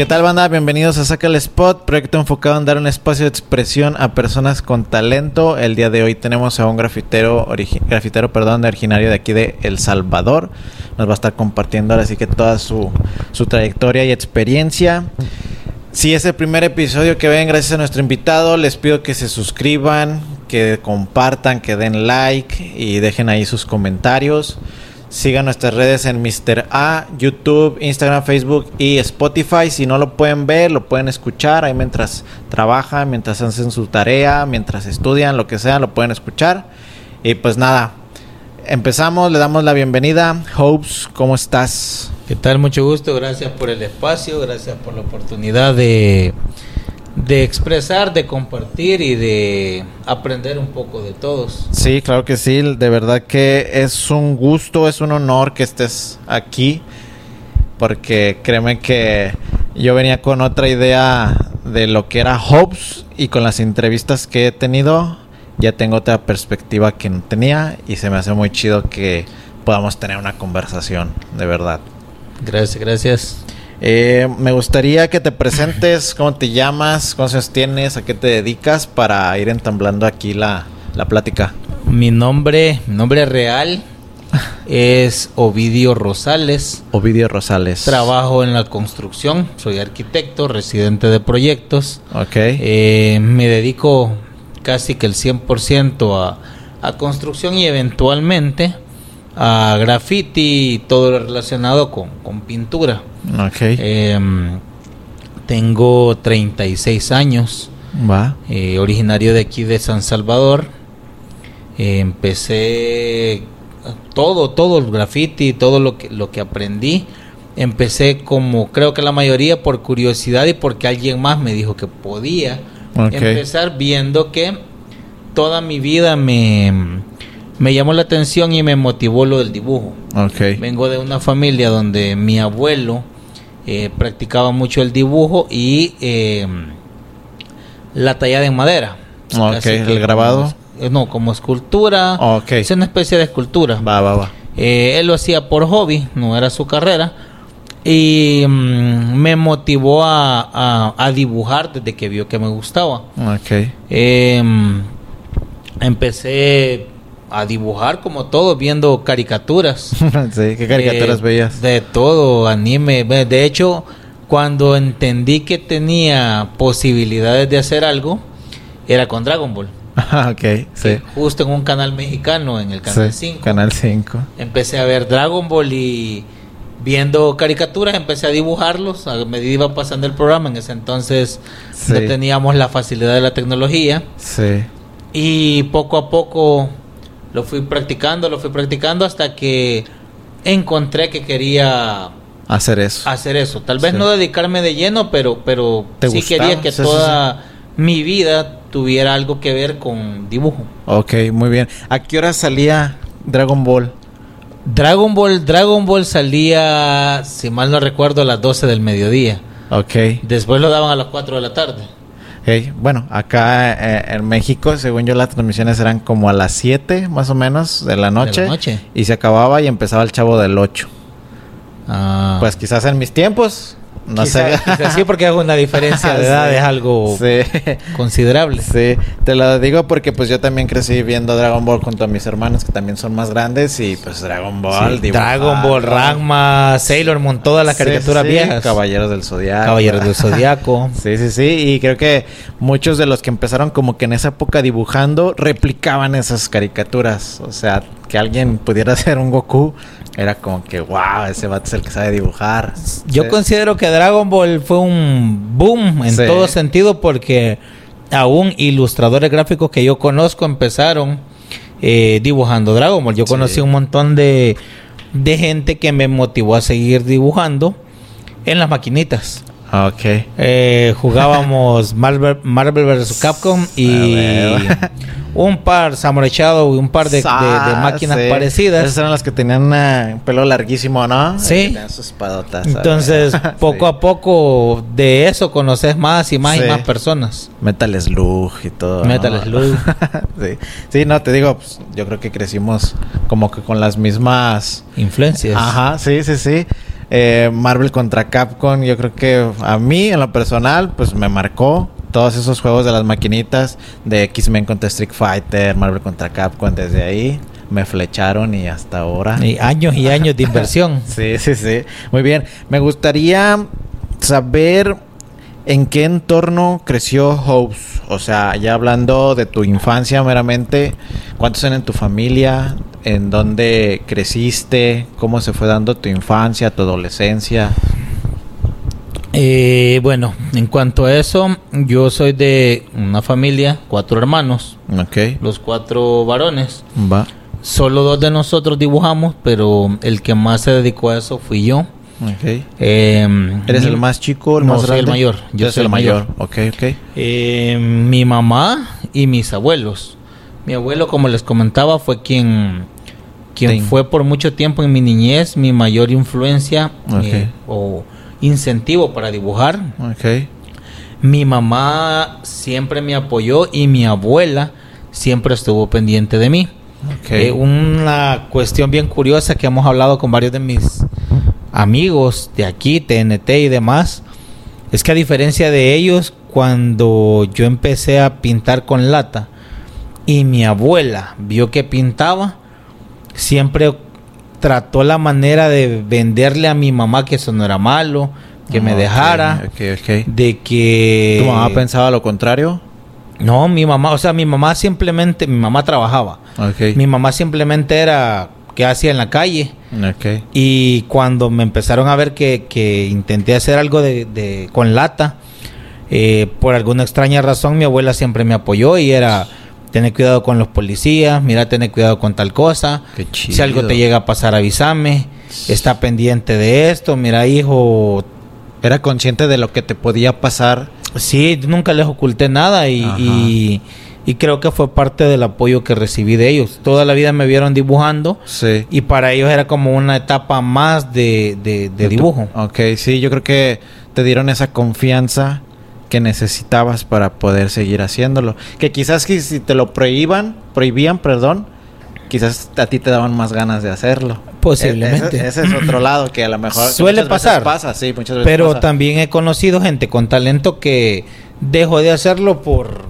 ¿Qué tal banda? Bienvenidos a Saca el Spot, proyecto enfocado en dar un espacio de expresión a personas con talento. El día de hoy tenemos a un grafitero, grafitero perdón, originario de aquí de El Salvador. Nos va a estar compartiendo ahora sí que toda su, su trayectoria y experiencia. Si es el primer episodio que ven, gracias a nuestro invitado, les pido que se suscriban, que compartan, que den like y dejen ahí sus comentarios. Sigan nuestras redes en Mr. A, YouTube, Instagram, Facebook y Spotify. Si no lo pueden ver, lo pueden escuchar ahí mientras trabajan, mientras hacen su tarea, mientras estudian, lo que sea, lo pueden escuchar. Y pues nada, empezamos, le damos la bienvenida. Hopes, ¿cómo estás? ¿Qué tal? Mucho gusto, gracias por el espacio, gracias por la oportunidad de de expresar, de compartir y de aprender un poco de todos. Sí, claro que sí, de verdad que es un gusto, es un honor que estés aquí, porque créeme que yo venía con otra idea de lo que era Hobbes y con las entrevistas que he tenido ya tengo otra perspectiva que no tenía y se me hace muy chido que podamos tener una conversación, de verdad. Gracias, gracias. Eh, me gustaría que te presentes, cómo te llamas, cuántos años tienes, a qué te dedicas para ir entamblando aquí la, la plática. Mi nombre, mi nombre real es Ovidio Rosales. Ovidio Rosales. Trabajo en la construcción, soy arquitecto, residente de proyectos. Ok. Eh, me dedico casi que el 100% a, a construcción y eventualmente a graffiti y todo lo relacionado con, con pintura. Okay. Em, tengo 36 años. Va. Eh, originario de aquí de San Salvador. empecé todo, todo el graffiti, todo lo que, lo que aprendí. Empecé como creo que la mayoría por curiosidad y porque alguien más me dijo que podía empezar viendo que toda mi vida me, me llamó la atención y me motivó lo del dibujo. Okay. Vengo de una familia donde mi abuelo eh, practicaba mucho el dibujo y eh, la tallada en madera. Okay. ¿El grabado? Eh, no, como escultura. Okay. Es una especie de escultura. Va, va, va. él lo hacía por hobby, no era su carrera. Y mm, me motivó a, a, dibujar desde que vio que me gustaba. Okay. Em, empecé a dibujar como todo, viendo caricaturas. sí, ¿qué caricaturas veías? De todo, anime. De hecho, cuando entendí que tenía posibilidades de hacer algo, era con Dragon Ball. Ah, ok, sí. Justo en un canal mexicano, en el Canal 5. canal 5. Empecé a ver Dragon Ball y viendo caricaturas empecé a dibujarlos a medida iba pasando el programa. En ese entonces no teníamos la facilidad de la tecnología. Sí. Y poco a poco lo fui practicando, lo fui practicando hasta que encontré que quería hacer eso. Hacer eso. Tal vez no dedicarme de lleno, pero, pero sí quería que toda mi vida tuviera algo que ver con dibujo. Ok, muy bien. ¿A qué hora salía Dragon Ball? Dragon Ball, Dragon Ball salía, si mal no recuerdo, a las 12 del mediodía. Ok. Después lo daban a las 4 de la tarde. Bueno, acá eh, en México, según yo, las transmisiones eran como a las 7 más o menos de la noche. Y se acababa y empezaba el chavo del 8. Ah. Pues quizás en mis tiempos no sé. sí, porque hago una diferencia de edad, es algo considerable. Sí, te lo digo porque pues yo también crecí viendo Dragon Ball junto a mis hermanos que también son más grandes y pues Dragon Ball, Dragon Ball, Ragma, Sailor Moon, todas las caricaturas viejas. Caballeros del Zodiaco. Caballeros del Zodiaco. sí, sí, sí, y creo que muchos de los que empezaron como que en esa época dibujando replicaban esas caricaturas, o sea, que alguien pudiera ser un Goku era como que, wow, ese vato es el que sabe dibujar. Yo considero que Dragon Ball fue un boom en todo sentido porque aún ilustradores gráficos que yo conozco empezaron eh, dibujando Dragon Ball. Yo conocí un montón de, de gente que me motivó a seguir dibujando en las maquinitas. Ah, ok. Eh, jugábamos Marvel, Marvel vs. Capcom y un par Samurai Shadow y un par de, máquinas parecidas. Esas eran las que tenían un pelo larguísimo, ¿no? Sí. Sus Entonces, poco a poco de eso conoces más y más y más personas. Metal Slug y todo. Metal Slug. sí. sí, no, te digo, pues, yo creo que crecimos como que con las mismas influencias. Ajá, sí, sí, sí. Eh, Marvel contra Capcom, yo creo que a mí en lo personal, pues me marcó todos esos juegos de las maquinitas de X-Men contra Street Fighter, Marvel contra Capcom, desde ahí me flecharon y hasta ahora. Y años y años de inversión. sí, sí, sí. Muy bien. Me gustaría saber en qué entorno creció House. O sea, ya hablando de tu infancia meramente, ¿cuántos eran en tu familia? ¿En dónde creciste? ¿Cómo se fue dando tu infancia, tu adolescencia? Eh, bueno, en cuanto a eso, yo soy de una familia, cuatro hermanos. Ok. Los cuatro varones. Va. Solo dos de nosotros dibujamos, pero el que más se dedicó a eso fui yo. Ok. Eh, ¿Eres mi- el más chico, el No, más soy el grande? mayor. Yo soy el el mayor. mayor. Ok, ok. Eh, mi mamá y mis abuelos. Mi abuelo, como les comentaba, fue quien, quien fue por mucho tiempo en mi niñez mi mayor influencia eh, o incentivo para dibujar. Mi mamá siempre me apoyó y mi abuela siempre estuvo pendiente de mí. Eh, una cuestión bien curiosa que hemos hablado con varios de mis amigos de aquí, TNT y demás, es que a diferencia de ellos, cuando yo empecé a pintar con lata y mi abuela vio que pintaba, siempre trató la manera de venderle a mi mamá que eso no era malo, que me Ok, dejara, de que... ¿Tu mamá pensaba lo contrario? No, mi mamá, o sea, mi mamá simplemente, mi mamá trabajaba. Mi mamá simplemente era que hacía en la calle. Y cuando me empezaron a ver que, que intenté hacer algo de, de- con lata, eh, por alguna extraña razón mi abuela siempre me apoyó y era tener cuidado con los policías, mira, tener cuidado con tal cosa. Qué chido. Si algo te llega a pasar, avísame. Está pendiente de esto. Mira, hijo, Era consciente de lo que te podía pasar. Sí, nunca les oculté nada y, y, y creo que fue parte del apoyo que recibí de ellos. Toda la vida me vieron dibujando Sí. y para ellos era como una etapa más de, de- de dibujo. Ok, sí, yo creo que te dieron esa confianza que necesitabas para poder seguir haciéndolo. Que quizás que si te lo prohíban, prohibían, perdón, quizás a ti te daban más ganas de hacerlo. Posiblemente. E- Ese, ese es otro lado que a lo mejor Suele pasar. Pasa, sí, muchas veces Pero pasa. también he conocido gente con talento que dejó de hacerlo por,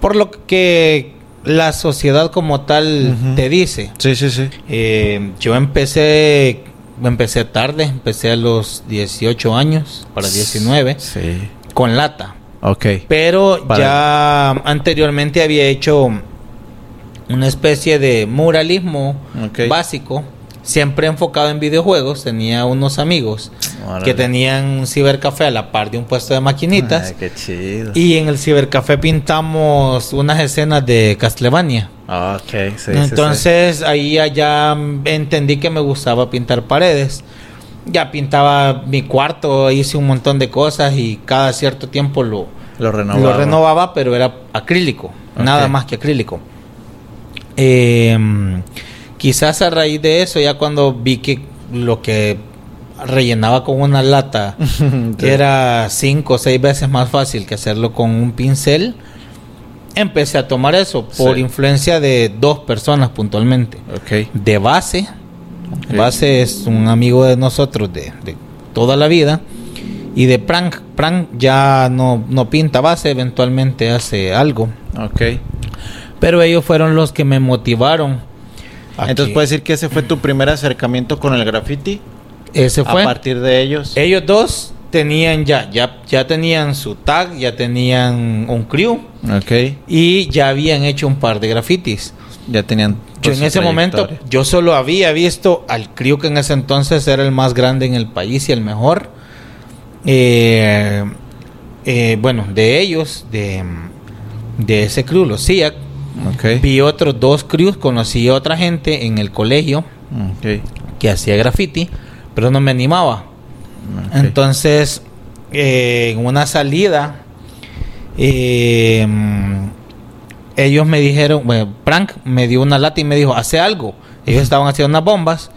por lo que la sociedad como tal te dice. Sí, sí, sí. Eh, yo empecé empecé tarde, empecé a los 18 años, para 19, Sí. Con lata. Ok. Pero Para- ya anteriormente había hecho una especie de muralismo básico, siempre enfocado en videojuegos. Tenía unos amigos Órale. que tenían un cibercafé a la par de un puesto de maquinitas. Ay, qué chido. Y en el cibercafé pintamos unas escenas de Castlevania. Ah, Ok, sí, sí, sí. Entonces ahí ya entendí que me gustaba pintar paredes. Ya pintaba mi cuarto, hice un montón de cosas y cada cierto tiempo lo, Lo renovaba. lo renovaba, pero era acrílico, nada más que acrílico. Eh, quizás a raíz de eso, ya cuando vi que lo que rellenaba con una lata Sí. era cinco o seis veces más fácil que hacerlo con un pincel, empecé a tomar eso por Sí. influencia de dos personas puntualmente. De base. Base es un amigo de nosotros de, de toda la vida. Y de Prank, Prank ya no, no pinta base, eventualmente hace algo. Ok. Pero ellos fueron los que me motivaron. Entonces puedes decir que ese fue tu primer acercamiento con el graffiti. ese fue. A partir de ellos. Ellos dos tenían ya, ya, ya tenían su tag, ya tenían un crew Ok. y ya habían hecho un par de grafitis. Ya tenían. Yo en ese momento, yo solo había visto al crew que en ese entonces era el más grande en el país y el mejor. Eh, eh, bueno, de ellos, de, de ese crew, los SIAC, Ok. vi otros dos crews, conocí a otra gente en el colegio que hacía graffiti, pero no me animaba. Entonces, eh, en una salida, eh, ellos me dijeron, bueno, Frank me dio una lata y me dijo, hace algo. Ellos estaban haciendo unas bombas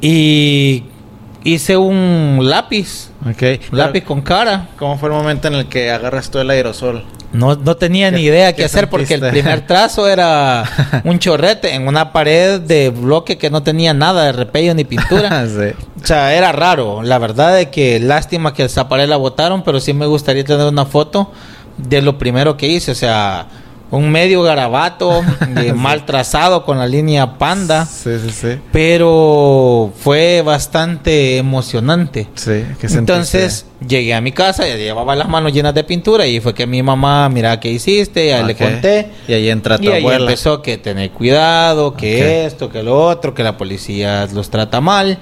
y hice un lápiz, Ok. un lápiz con cara. ¿Cómo fue el momento en el que agarras todo el aerosol? no, no tenía ni idea qué, hacer porque el primer trazo era un chorrete en una pared de bloque que no tenía nada de repello ni pintura. O sea, era raro. La verdad es que lástima que esa pared la botaron, pero sí me gustaría tener una foto de lo primero que hice. O sea, un medio garabato, mal trazado con la línea panda. Sí, sí, sí. Pero fue bastante emocionante. Sí, Entonces llegué a mi casa, ya llevaba las manos llenas de pintura y fue que mi mamá, mira qué hiciste, ya le conté. Y ahí entra tu y ahí empezó que tener cuidado, que esto, que lo otro, que la policía los trata mal.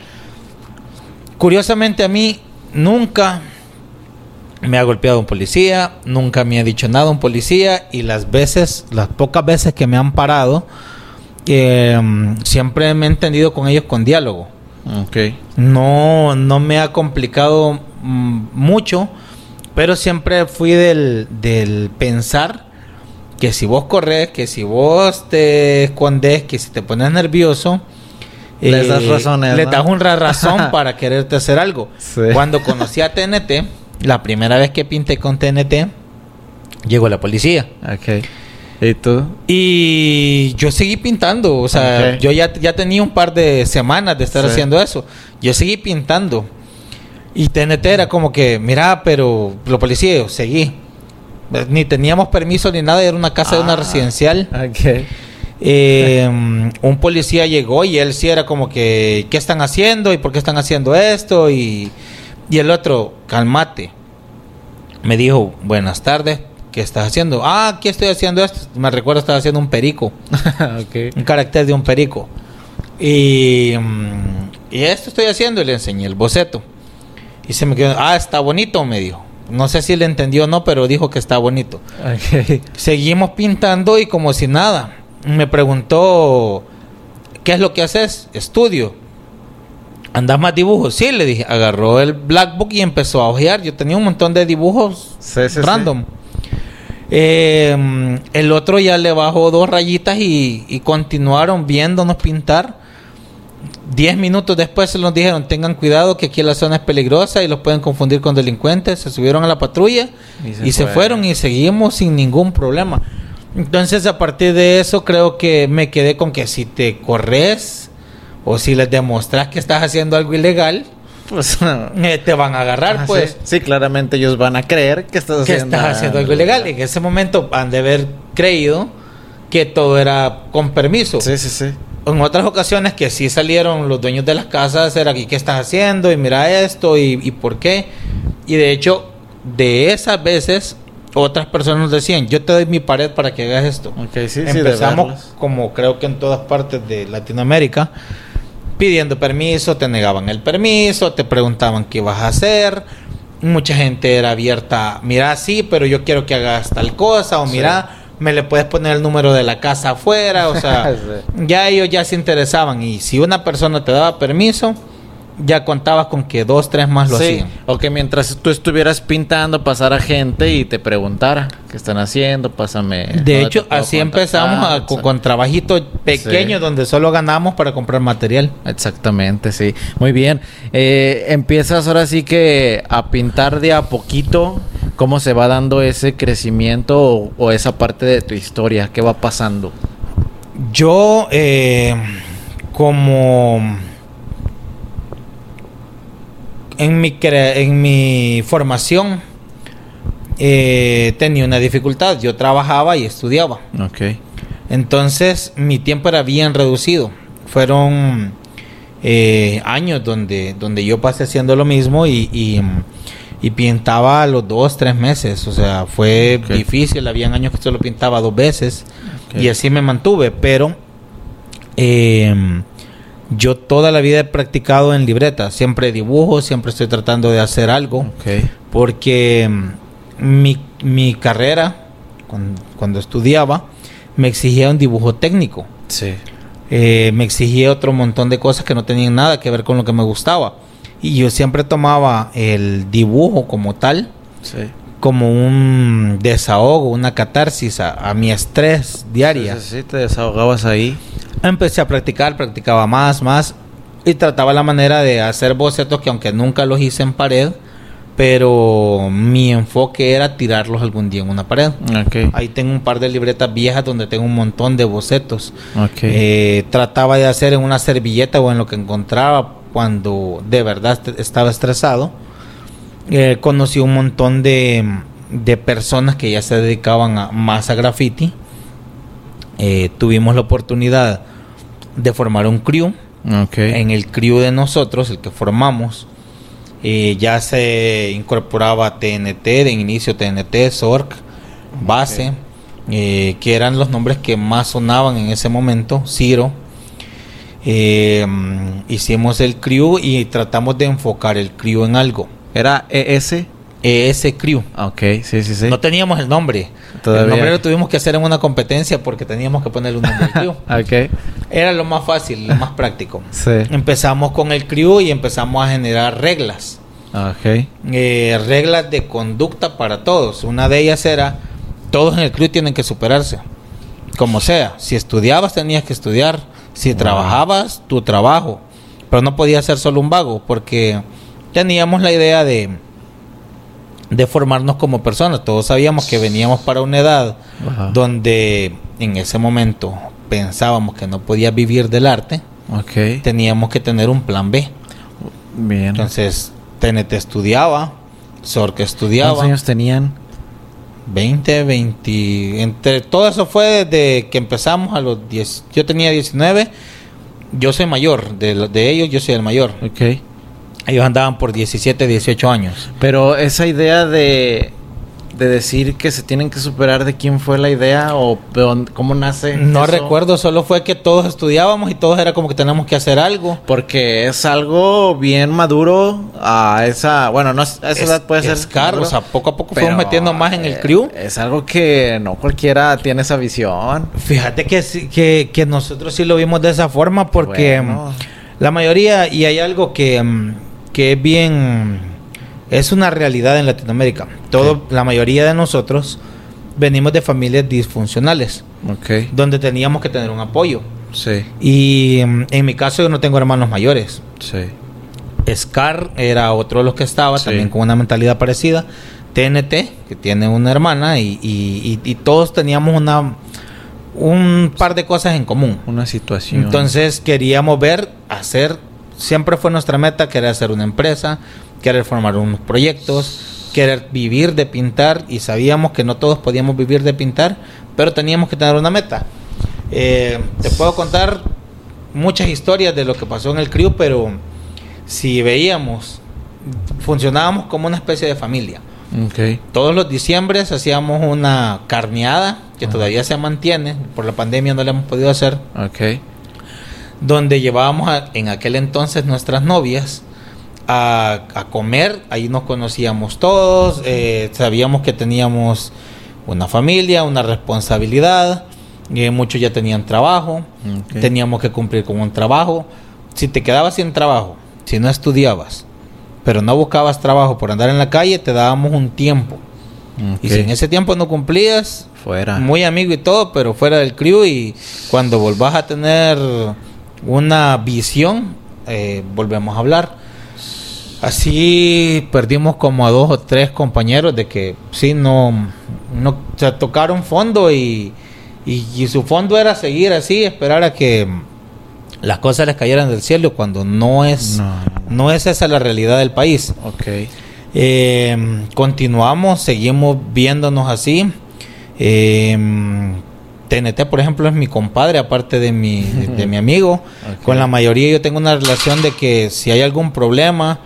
Curiosamente a mí nunca me ha golpeado un policía, nunca me ha dicho nada un policía y las veces, las pocas veces que me han parado, em, siempre me he entendido con ellos con diálogo. Okay. No, no me ha complicado mm, mucho, pero siempre fui del, del pensar que si vos corres, que si vos te escondes, que si te pones nervioso, les das eh, razones. Le das una razón para quererte hacer algo. Cuando conocí a TNT, la primera vez que pinté con TNT, llegó la policía. Ok. ¿Y tú? Y yo seguí pintando. O sea, yo ya, ya tenía un par de semanas de estar haciendo eso. Yo seguí pintando. Y TNT era como que, mira, pero los policías, seguí. Ni teníamos permiso ni nada, era una casa de una ah, residencial. Ok. Eh, un policía llegó y él sí era como que, ¿qué están haciendo? ¿Y por qué están haciendo esto? Y y el otro, calmate. Me dijo, buenas tardes, ¿qué estás haciendo? Ah, aquí estoy haciendo esto. Me recuerdo estaba haciendo un perico. Un carácter de un perico. Y, mm, y esto estoy haciendo y le enseñé el boceto. Y se me quedó, ah, está bonito, me dijo. No sé si le entendió o no, pero dijo que está bonito. Seguimos pintando y como si nada. Me preguntó, ¿qué es lo que haces? Estudio. ¿Andas más dibujos? Sí, le dije. Agarró el black book y empezó a ojear. Yo tenía un montón de dibujos random. Em, el otro ya le bajó dos rayitas y, continuaron viéndonos pintar. Diez minutos después se nos dijeron, tengan cuidado que aquí la zona es peligrosa y los pueden confundir con delincuentes. Se subieron a la patrulla y se, fueron y seguimos sin ningún problema. Entonces a partir de eso creo que me quedé con que si te corres o si les demostras que estás haciendo algo ilegal, pues eh, te van a agarrar, pues. Sí, claramente ellos van a creer que estás, haciendo, estás haciendo algo ilegal. En ese momento han de haber creído que todo era con permiso. Sí, sí, sí. En otras ocasiones que sí salieron los dueños de las casas, era aquí, ¿qué estás haciendo? Y mira esto, y, por qué. Y de hecho, de esas veces, otras personas nos decían, yo te doy mi pared para que hagas esto. Okay, sí, Empezamos, como creo que en todas partes de Latinoamérica, pidiendo permiso, te negaban el permiso, te preguntaban qué vas a hacer. Mucha gente era abierta, mira, sí, pero yo quiero que hagas tal cosa, o mira, me le puedes poner el número de la casa afuera, o sea, ya ellos ya se interesaban. Y si una persona te daba permiso, ya contabas con que dos, tres más lo hacían. O que mientras tú estuvieras pintando pasara gente y te preguntara qué están haciendo, pásame. De hecho, así empezamos con, trabajitos pequeños donde solo ganamos para comprar material. Exactamente, sí. Muy bien. Eh, empiezas ahora sí que a pintar de a poquito. ¿Cómo se va dando ese crecimiento o, o esa parte de tu historia? ¿Qué va pasando? Yo, eh, como en mi, en mi formación eh, tenía una dificultad. Yo trabajaba y estudiaba. Okay. Entonces mi tiempo era bien reducido. Fueron eh, años donde, donde yo pasé haciendo lo mismo y, y, pintaba a los dos, tres meses. O sea, fue difícil. Habían años que solo pintaba dos veces y así me mantuve. Pero eh, yo toda la vida he practicado en libreta, siempre dibujo, siempre estoy tratando de hacer algo, porque mm, mi, mi carrera, cuando, estudiaba, me exigía un dibujo técnico. Sí. Eh, me exigía otro montón de cosas que no tenían nada que ver con lo que me gustaba. Y yo siempre tomaba el dibujo como tal, como un desahogo, una catarsis a, mi estrés diaria. Sí, sí, te desahogabas ahí. Empecé a practicar, practicaba más, más y trataba la manera de hacer bocetos que aunque nunca los hice en pared, pero mi enfoque era tirarlos algún día en una pared. Ahí tengo un par de libretas viejas donde tengo un montón de bocetos. Eh, trataba de hacer en una servilleta o en lo que encontraba cuando de verdad estaba estresado. Eh, conocí un montón de, de, personas que ya se dedicaban a, más a graffiti. Eh, tuvimos la oportunidad de formar un crew. En el crew de nosotros, el que formamos, ya se incorporaba TNT, de inicio TNT, SORC, Base, eh, que eran los nombres que más sonaban en ese momento, Ciro. Eh, hicimos el crew y tratamos de enfocar el crew en algo. ¿Era ES? ES Crew. Ah, ok, sí, sí, sí. No teníamos el nombre. El nombre lo tuvimos que hacer en una competencia porque teníamos que ponerle un nombre al crew. okay. Era lo más fácil, lo más práctico. Empezamos con el crew y empezamos a generar reglas. Okay. Eh, reglas de conducta para todos. Una de ellas era, todos en el crew tienen que superarse. Como sea, si estudiabas tenías que estudiar, si trabajabas, tu trabajo. Pero no podía ser solo un vago porque teníamos la idea de de formarnos como personas. Todos sabíamos que veníamos para una edad donde en ese momento pensábamos que no podía vivir del arte. Teníamos que tener un plan B. Bien. Entonces, TNT estudiaba, Sorque estudiaba. ¿Cuántos años tenían? 20, 20. Entre todo eso fue desde que empezamos a los 10. Yo tenía 19. Yo soy mayor. De, de ellos, yo soy el mayor. Ok. Ellos andaban por 17, 18 años. Pero esa idea de, de decir que se tienen que superar de quién fue la idea o cómo nace. No recuerdo, solo fue que todos estudiábamos y todos era como que tenemos que hacer algo. Porque es algo bien maduro a esa, bueno, no a esa edad puede ser. caro, o sea, poco a poco fuimos metiendo más en el eh, crew. Es algo que no cualquiera tiene esa visión. Fíjate que, que, que nosotros sí lo vimos de esa forma porque la mayoría, y hay algo que mm, que es bien, es una realidad en Latinoamérica. Todo, la mayoría de nosotros venimos de familias disfuncionales, donde teníamos que tener un apoyo. Sí. Y mm, en mi caso yo no tengo hermanos mayores. Sí. Scar era otro de los que estaba, también con una mentalidad parecida. TNT, que tiene una hermana, y, y, todos teníamos una un par de cosas en común. Una situación. Entonces queríamos ver, hacer siempre fue nuestra meta querer hacer una empresa, querer formar unos proyectos, querer vivir de pintar y sabíamos que no todos podíamos vivir de pintar, pero teníamos que tener una meta. Eh, te puedo contar muchas historias de lo que pasó en el crew, pero si veíamos, funcionábamos como una especie de familia. Todos los diciembres hacíamos una carneada que todavía se mantiene, por la pandemia no la hemos podido hacer. Okay donde llevábamos en aquel entonces nuestras novias a, comer, ahí nos conocíamos todos, eh, sabíamos que teníamos una familia, una responsabilidad, y muchos ya tenían trabajo, teníamos que cumplir con un trabajo. Si te quedabas sin trabajo, si no estudiabas, pero no buscabas trabajo por andar en la calle, te dábamos un tiempo. Y si en ese tiempo no cumplías, fuera. Muy amigo y todo, pero fuera del crew y cuando volvás a tener una visión, eh, volvemos a hablar. Así perdimos como a dos o tres compañeros de que sí, no, no se tocaron fondo y, y, su fondo era seguir así, esperar a que las cosas les cayeran del cielo cuando no es, no, es esa la realidad del país. Okay. Eh, continuamos, seguimos viéndonos así. Eh, TNT, por ejemplo, es mi compadre, aparte de mi, de, mi amigo. Con la mayoría yo tengo una relación de que si hay algún problema,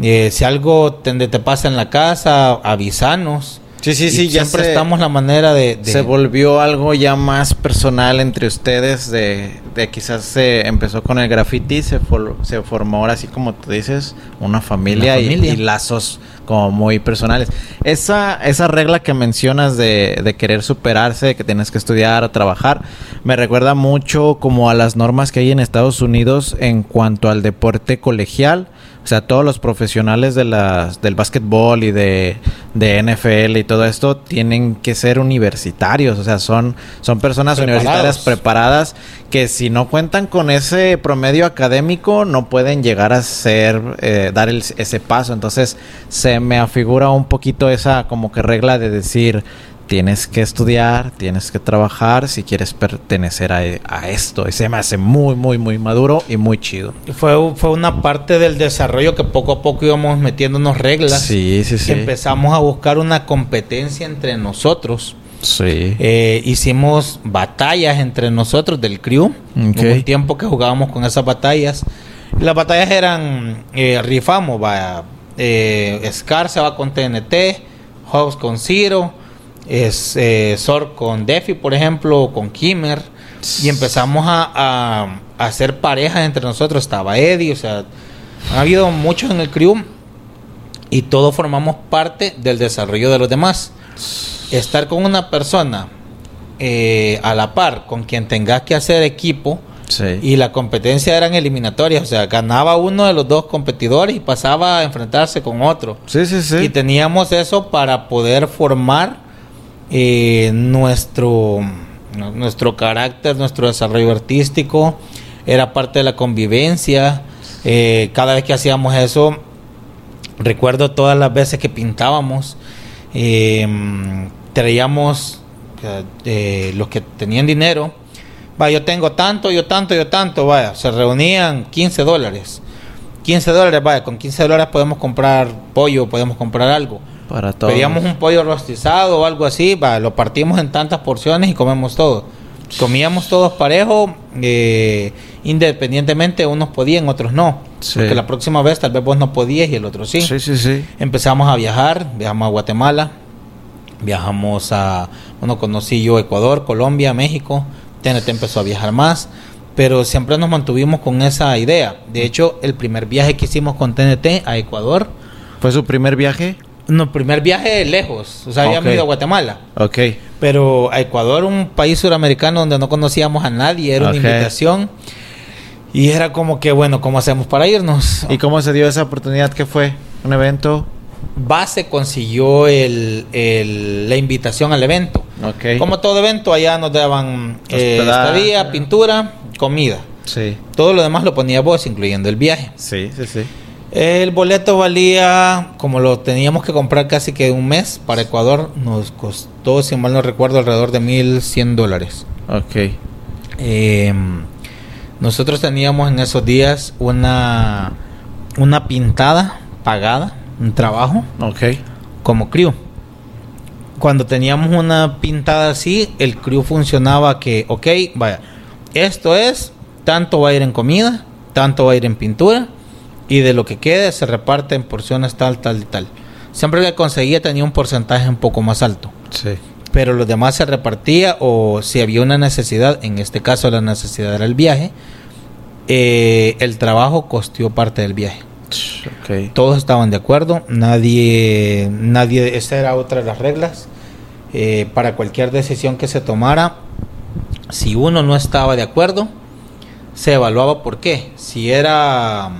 eh, si algo te, te pasa en la casa, avisanos. Sí, sí, sí, ya siempre estamos la manera de, Se volvió algo ya más personal entre ustedes, de, de quizás se empezó con el graffiti, se, se formó ahora así como tú dices, una familia, Y, lazos como muy personales. Esa, esa regla que mencionas de, de querer superarse, de que tienes que estudiar, trabajar, me recuerda mucho como a las normas que hay en Estados Unidos en cuanto al deporte colegial O sea, todos los profesionales de las, del básquetbol y de, de NFL y todo esto tienen que ser universitarios. O sea, son, son personas universitarias preparadas que si no cuentan con ese promedio académico no pueden llegar a ser, eh, dar ese paso. Entonces se me afigura un poquito esa como que regla de decir tienes que estudiar, tienes que trabajar si quieres pertenecer a, esto. Y se me hace muy, muy, muy maduro y muy chido. Fue, fue una parte del desarrollo que poco a poco íbamos metiéndonos reglas. Sí, sí, sí. Empezamos a buscar una competencia entre nosotros. Sí. Eh, hicimos batallas entre nosotros del crew. Hubo un tiempo que jugábamos con esas batallas. Las batallas eran, eh, rifamos, vaya, eh, Scar se va con TNT, Hobbs con Zero es eh, Sor con Defi, por ejemplo, con Kimmer, y empezamos a, hacer parejas entre nosotros. Estaba Eddie, o sea, ha habido muchos en el crew y todos formamos parte del desarrollo de los demás. Estar con una persona eh, a la par con quien tengas que hacer equipo. Y la competencia eran eliminatorias, o sea, ganaba uno de los dos competidores y pasaba a enfrentarse con otro. Sí, sí, sí. Y teníamos eso para poder formar eh, nuestro, nuestro carácter, nuestro desarrollo artístico, era parte de la convivencia. Eh, cada vez que hacíamos eso, recuerdo todas las veces que pintábamos, eh, traíamos los que tenían dinero, va, yo tengo tanto, yo tanto, yo tanto, vaya, se reunían 15 dólares. 15 dólares, vaya, con 15 dólares podemos comprar pollo, podemos comprar algo para todos. Pedíamos un pollo rostizado o algo así, va, lo partimos en tantas porciones y comemos todo. Comíamos todos parejos, eh, independientemente, unos podían, otros no. Porque la próxima vez tal vez vos no podías y el otro sí. Sí, sí, sí. Empezamos a viajar, viajamos a Guatemala, viajamos a, bueno, conocí yo Ecuador, Colombia, México, TNT empezó a viajar más, pero siempre nos mantuvimos con esa idea. De hecho, el primer viaje que hicimos con TNT a Ecuador. ¿Fue su primer viaje? No, primer viaje lejos. O sea, habíamos ido a Guatemala. Ok. Pero a Ecuador, un país suramericano donde no conocíamos a nadie, era una invitación. Y era como que, bueno, ¿cómo hacemos para irnos? ¿Y cómo se dio esa oportunidad? ¿Qué fue? ¿Un evento? Base consiguió el, la invitación al evento. Okay. Como todo evento, allá nos daban eh, estadía, pintura, comida. Sí. Todo lo demás lo ponía vos, incluyendo el viaje. Sí, sí, sí. El boleto valía, como lo teníamos que comprar casi que un mes para Ecuador, nos costó, si mal no recuerdo, alrededor de 1.100 dólares. Ok. Em, nosotros teníamos en esos días una, una pintada pagada, un trabajo. Ok. Como crew. Cuando teníamos una pintada así, el crew funcionaba que, ok, vaya, esto es, tanto va a ir en comida, tanto va a ir en pintura y de lo que quede se reparte en porciones tal, tal y tal. Siempre que conseguía tenía un porcentaje un poco más alto. Sí. Pero los demás se repartía o si había una necesidad, en este caso la necesidad era el viaje, eh, el trabajo costeó parte del viaje. Okay. Todos estaban de acuerdo, nadie, nadie, esa era otra de las reglas. Eh, para cualquier decisión que se tomara, si uno no estaba de acuerdo, se evaluaba por qué. Si era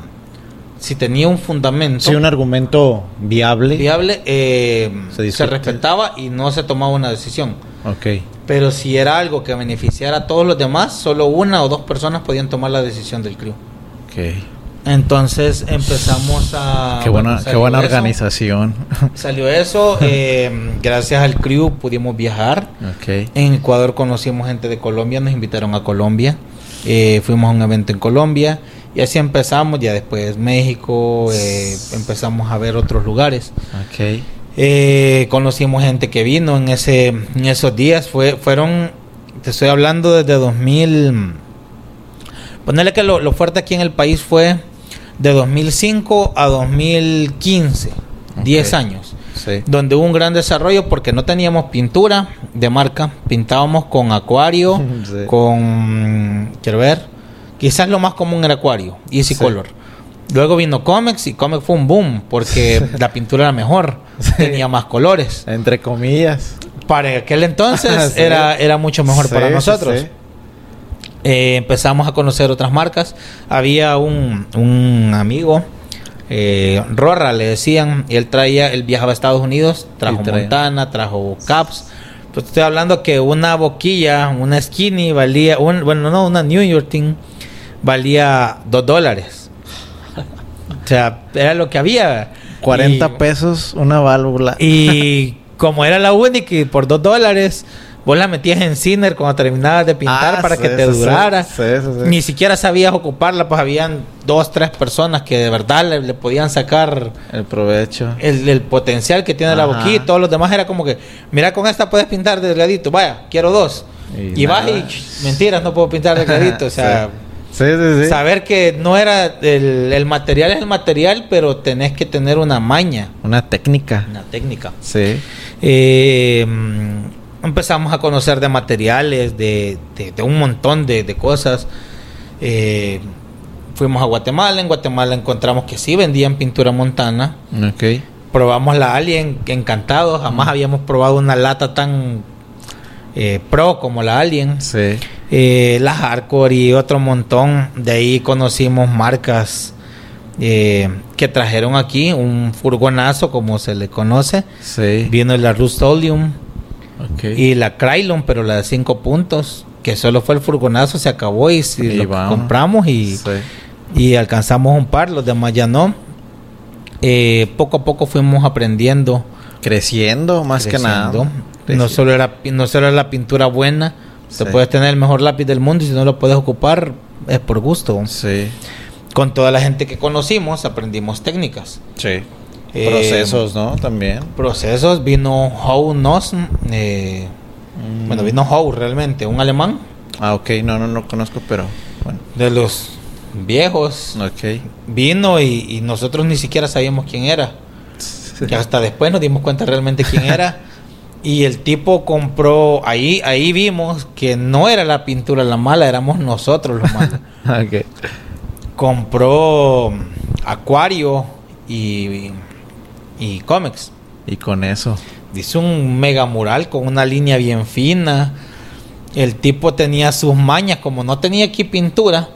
si tenía un fundamento. Si un argumento viable. Viable, eh, se, respetaba y no se tomaba una decisión. Ok. Pero si era algo que beneficiara a todos los demás, solo una o dos personas podían tomar la decisión del crew. Ok. Entonces empezamos a... Qué buena, qué buena organización. Salió eso, eh, gracias al crew pudimos viajar. Okay. En Ecuador conocimos gente de Colombia, nos invitaron a Colombia. Eh, fuimos a un evento en Colombia y así empezamos, ya después México, eh, empezamos a ver otros lugares. Okay. Eh, conocimos gente que vino en ese en esos días, fue fueron te estoy hablando desde 2000 ponerle que lo, fuerte aquí en el país fue de 2005 a 2015, 10 años. Sí. Donde hubo un gran desarrollo porque no teníamos pintura de marca, pintábamos con acuario, con quiero ver, Quizás lo más común era Acuario, Easy Color. Luego vino Comex y Comex fue un boom porque la pintura era mejor, tenía más colores. Entre comillas. Para aquel entonces era, era mucho mejor para nosotros. Eh, empezamos a conocer otras marcas. Había un, un amigo eh, Rorra le decían, y él traía, él viajaba a Estados Unidos, trajo Montana, trajo Caps. Pues estoy hablando que una boquilla, una skinny valía, un, bueno, no, una New York Team valía dos dólares. o sea, era lo que había. 40 pesos una válvula. Y como era la única y por dos dólares, vos la metías en Ciner cuando terminabas de pintar ah, para que te durara. Ni siquiera sabías ocuparla, pues habían dos, tres personas que de verdad le, podían sacar el provecho, el, potencial que tiene la boquilla. Y todos los demás era como que, mira, con esta puedes pintar delgadito, vaya, quiero dos. Y, vas y, mentiras, no puedo pintar delgadito, o sea. Saber que no era el, el, material es el material, pero tenés que tener una maña. Una técnica. Una técnica. Sí. Eh, empezamos a conocer de materiales, de, un montón de, cosas. Eh, fuimos a Guatemala, en Guatemala encontramos que sí vendían pintura montana. Okay. Probamos la Alien, encantados, jamás habíamos probado una lata tan eh, pro como la Alien. Sí. Eh, la Hardcore y otro montón. De ahí conocimos marcas que trajeron aquí, un furgonazo como se le conoce. Sí. Vino la Y la Krylon, pero la de 5 puntos, que solo fue el furgonazo, se acabó y, si lo compramos y, y alcanzamos un par, los demás ya no. Eh, poco a poco fuimos aprendiendo. Creciendo, más que nada. No solo, era, no solo era la pintura buena, te puedes tener el mejor lápiz del mundo y si no lo puedes ocupar, es por gusto. Sí. Con toda la gente que conocimos, aprendimos técnicas. Sí. Procesos, ¿no? También. Procesos. Vino Hou Nos. Eh, mm. Bueno, vino Hou realmente, un alemán. Ah, ok. No, no, no conozco, pero bueno. De los viejos. Ok. Vino y, nosotros ni siquiera sabíamos quién era. que hasta después nos dimos cuenta realmente quién era. y el tipo compró, ahí, ahí vimos que no era la pintura la mala, éramos nosotros los malos. okay. Compró acuario y y cómics. Y con eso. Hizo un mega mural con una línea bien fina. El tipo tenía sus mañas, como no tenía aquí pintura,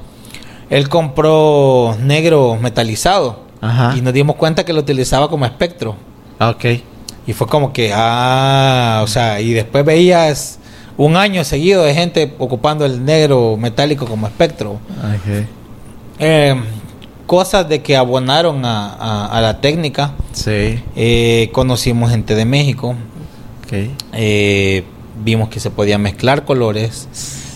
él compró negro metalizado. Ajá. Y nos dimos cuenta que lo utilizaba como espectro. Ah, ok. Y fue como que, ah, o sea, y después veías un año seguido de gente ocupando el negro metálico como espectro. Okay. Eh, cosas de que abonaron a, la técnica. Sí. Eh, conocimos gente de México. Okay. Eh, vimos que se podía mezclar colores.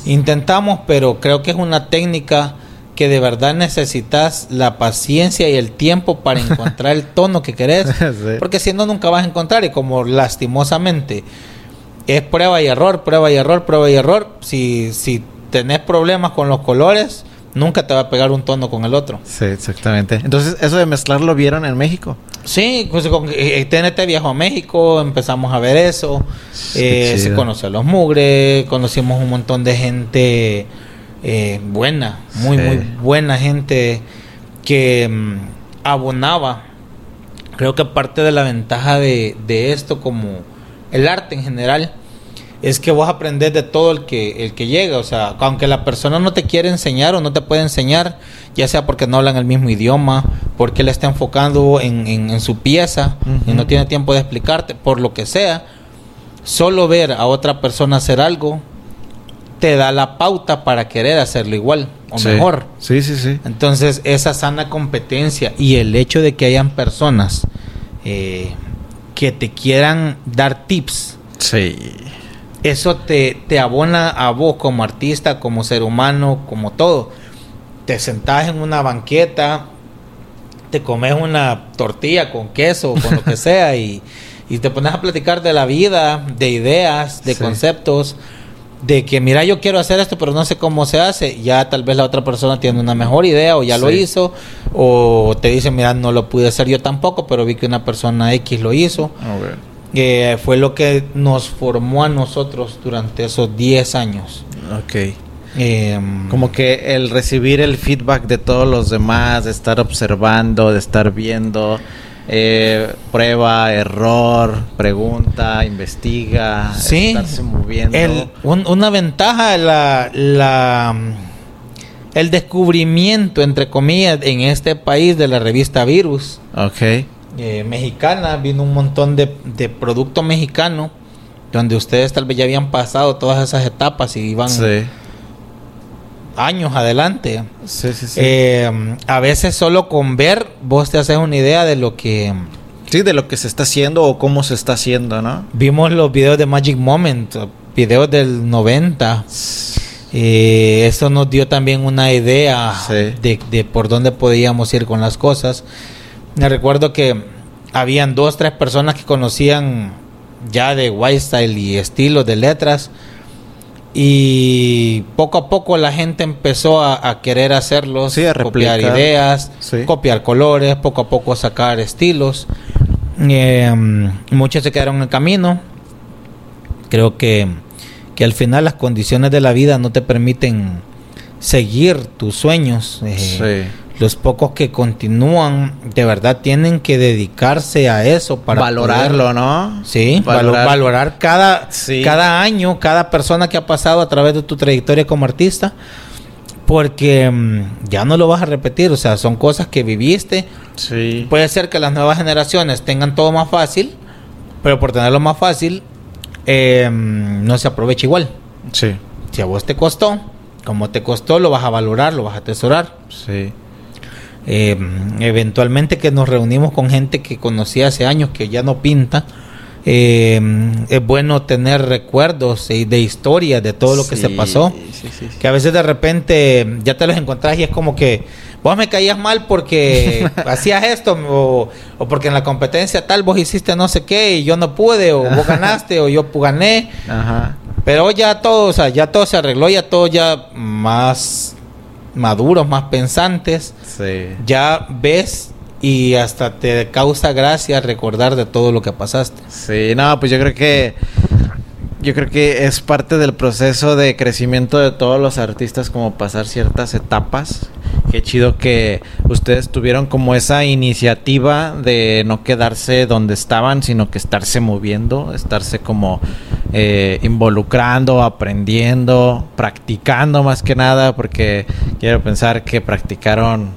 Intentamos, pero creo que es una técnica que de verdad necesitas la paciencia y el tiempo para encontrar el tono que querés. Porque si no, nunca vas a encontrar. Y como lastimosamente es prueba y error, prueba y error, prueba y error. Si, si tenés problemas con los colores, nunca te va a pegar un tono con el otro. Sí, exactamente. Entonces, ¿eso de mezclar lo vieron en México? Sí, pues con eh, TNT viajó a México, empezamos a ver eso. Eh, se conoció a los mugres, conocimos un montón de gente eh, buena, muy, muy buena gente que mm, abonaba. Creo que parte de la ventaja de, de esto, como el arte en general, es que vos aprendés de todo el que, el que llega. O sea, aunque la persona no te quiere enseñar o no te puede enseñar, ya sea porque no hablan el mismo idioma, porque él está enfocando en, en, su pieza y no tiene tiempo de explicarte, por lo que sea, solo ver a otra persona hacer algo te da la pauta para querer hacerlo igual o mejor. Sí, sí, sí. Entonces, esa sana competencia y el hecho de que hayan personas eh, que te quieran dar tips. Sí eso te, te abona a vos como artista, como ser humano, como todo. Te sentás en una banqueta, te comes una tortilla con queso, con lo que sea, y, te pones a platicar de la vida, de ideas, de conceptos, de que mira, yo quiero hacer esto, pero no sé cómo se hace. Ya tal vez la otra persona tiene una mejor idea o ya lo hizo, o te dice, mira, no lo pude hacer yo tampoco, pero vi que una persona X lo hizo fue lo que nos formó a nosotros durante esos 10 años. Ok. Em, Como que el recibir el feedback de todos los demás, de estar observando, de estar viendo, eh, prueba, error, pregunta, investiga, sí, estarse moviendo. una ventaja, la, la, el descubrimiento, entre comillas, en este país de la revista Virus. Ok. Eh, mexicana, vino un montón de, de producto mexicano, donde ustedes tal vez ya habían pasado todas esas etapas y iban años adelante. Sí, sí, sí. Eh, a veces solo con ver vos te haces una idea de lo que... Sí, de lo que se está haciendo o cómo se está haciendo, ¿no? Vimos los videos de Magic Moment, videos del 90. Eh, eso nos dio también una idea de, de, por dónde podíamos ir con las cosas. Me recuerdo que habían dos, tres personas que conocían ya de white style y estilo de letras y poco a poco la gente empezó a, querer hacerlos, a copiar ideas, copiar colores, poco a poco sacar estilos. Muchos se quedaron en el camino. Creo que, que al final las condiciones de la vida no te permiten seguir tus sueños. Eh, los pocos que continúan de verdad tienen que dedicarse a eso para valorarlo, ¿no? Sí, valorar, cada, cada año, cada persona que ha pasado a través de tu trayectoria como artista, porque mm, ya no lo vas a repetir, o sea, son cosas que viviste. Sí. Puede ser que las nuevas generaciones tengan todo más fácil, pero por tenerlo más fácil, eh, no se aprovecha igual. Sí. Si a vos te costó, como te costó, lo vas a valorar, lo vas a atesorar. Sí. Eh, eventualmente que nos reunimos con gente que conocía hace años que ya no pinta. Eh, es bueno tener recuerdos de historia de todo lo que se pasó. que a veces de repente ya te los encontrás y es como que vos me caías mal porque hacías esto o, porque en la competencia tal vos hiciste no sé qué y yo no pude o vos ganaste o yo gané. Pero ya todo, o sea, ya todo se arregló, ya todo ya más maduros, más pensantes, ya ves y hasta te causa gracia recordar de todo lo que pasaste. Sí, no, pues yo creo que yo creo que es parte del proceso de crecimiento de todos los artistas como pasar ciertas etapas. Qué chido que ustedes tuvieron como esa iniciativa de no quedarse donde estaban, sino que estarse moviendo, estarse como eh, involucrando, aprendiendo, practicando más que nada, porque quiero pensar que practicaron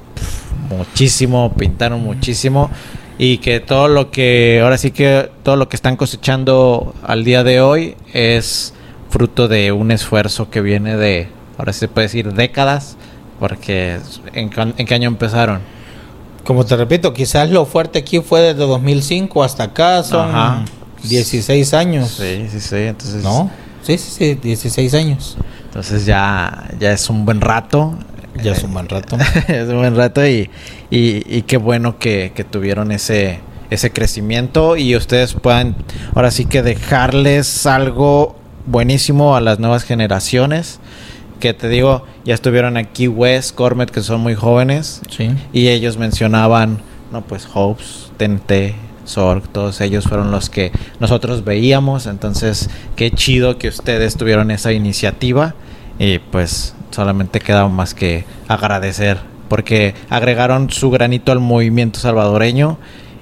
muchísimo, pintaron muchísimo y que todo lo que ahora sí que todo lo que están cosechando al día de hoy es fruto de un esfuerzo que viene de ahora se puede decir décadas porque en, qué año empezaron como te repito quizás lo fuerte aquí fue desde 2005 hasta acá son 16 años. Sí sí sí entonces no sí sí sí 16 años. Entonces ya ya es un buen rato. Ya es un buen rato. es un buen rato y, y, qué bueno que, tuvieron ese, ese crecimiento y ustedes puedan ahora sí que dejarles algo buenísimo a las nuevas generaciones. Que te digo, ya estuvieron aquí Wes, Cormet, que son muy jóvenes. Sí. Y ellos mencionaban, no, pues Hopes, TNT, Sorg, todos ellos fueron los que nosotros veíamos. Entonces, qué chido que ustedes tuvieron esa iniciativa. Y pues solamente queda más que agradecer porque agregaron su granito al movimiento salvadoreño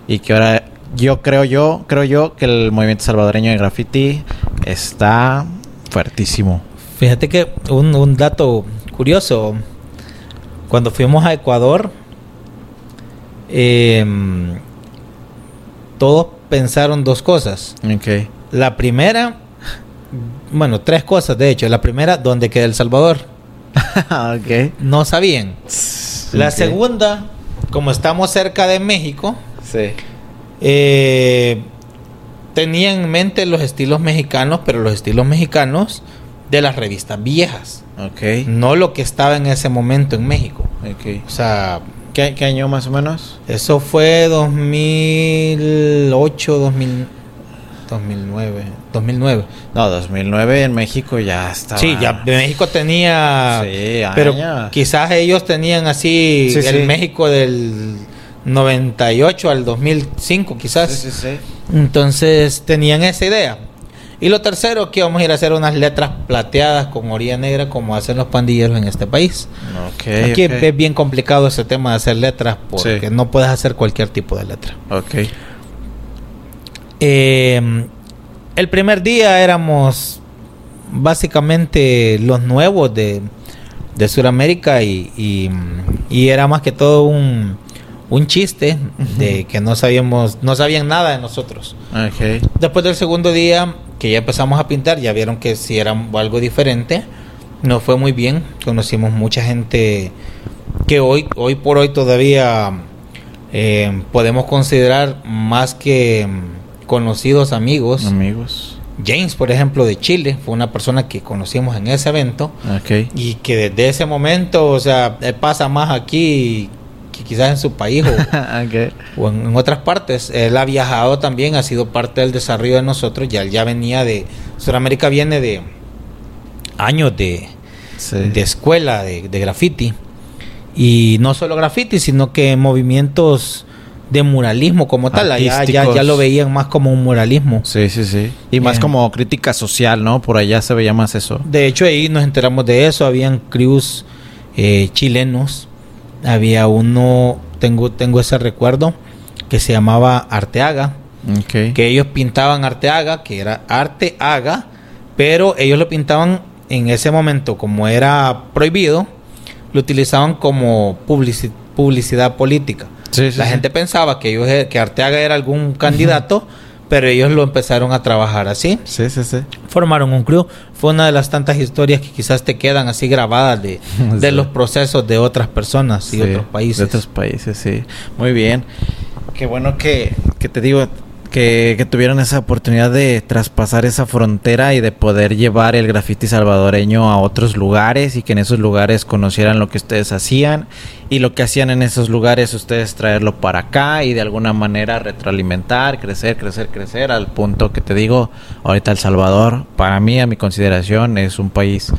y que ahora yo creo yo creo yo que el movimiento salvadoreño de graffiti está fuertísimo fíjate que un, dato curioso cuando fuimos a Ecuador em, todos pensaron dos cosas okay. la primera bueno tres cosas de hecho la primera dónde queda El Salvador okay. No sabían. La segunda, como estamos cerca de México, sí. eh, tenía en mente los estilos mexicanos, pero los estilos mexicanos de las revistas viejas. Okay. No lo que estaba en ese momento en México. Okay. O sea, ¿Qué, ¿Qué, año más o menos? Eso fue 2008, 2000. 2009. 2009. No, 2009 en México ya estaba. Sí, ya México tenía. Sí, pero quizás ellos tenían así el México del 98 al 2005, quizás. Sí, sí, sí. Entonces tenían esa idea. Y lo tercero, que vamos a ir a hacer unas letras plateadas con orilla negra como hacen los pandilleros en este país. Okay, Aquí es bien complicado ese tema de hacer letras porque no puedes hacer cualquier tipo de letra. Ok. Eh, el primer día éramos básicamente los nuevos de, de Sudamérica y, y, era más que todo un, un chiste de que no sabíamos, no sabían nada de nosotros. Después del segundo día que ya empezamos a pintar, ya vieron que si era algo diferente, nos fue muy bien, conocimos mucha gente que hoy, hoy por hoy todavía eh, podemos considerar más que conocidos amigos. Amigos. James, por ejemplo, de Chile, fue una persona que conocimos en ese evento. Y que desde ese momento, o sea, él pasa más aquí que quizás en su país o, en, otras partes. Él ha viajado también, ha sido parte del desarrollo de nosotros, ya ya venía de, Sudamérica viene de años de, de escuela de, de graffiti y no solo graffiti, sino que movimientos de muralismo como tal. Ya, ya, lo veían más como un muralismo. Sí, sí, sí. Y más como crítica social, ¿no? Por allá se veía más eso. De hecho, ahí nos enteramos de eso. Habían crews eh, chilenos. Había uno, tengo, tengo ese recuerdo, que se llamaba Arteaga. Que ellos pintaban Arteaga, que era Arteaga, pero ellos lo pintaban en ese momento, como era prohibido, lo utilizaban como publicidad política. La gente pensaba que, ellos, que Arteaga era algún candidato, pero ellos lo empezaron a trabajar así. Sí, sí, sí. Formaron un crew. Fue una de las tantas historias que quizás te quedan así grabadas de, de los procesos de otras personas y otros países. De otros países, sí. Muy bien. Qué bueno que, que te digo, que, tuvieron esa oportunidad de traspasar esa frontera y de poder llevar el graffiti salvadoreño a otros lugares y que en esos lugares conocieran lo que ustedes hacían y lo que hacían en esos lugares ustedes traerlo para acá y de alguna manera retroalimentar, crecer, crecer, crecer al punto que te digo, ahorita El Salvador, para mí, a mi consideración, es un país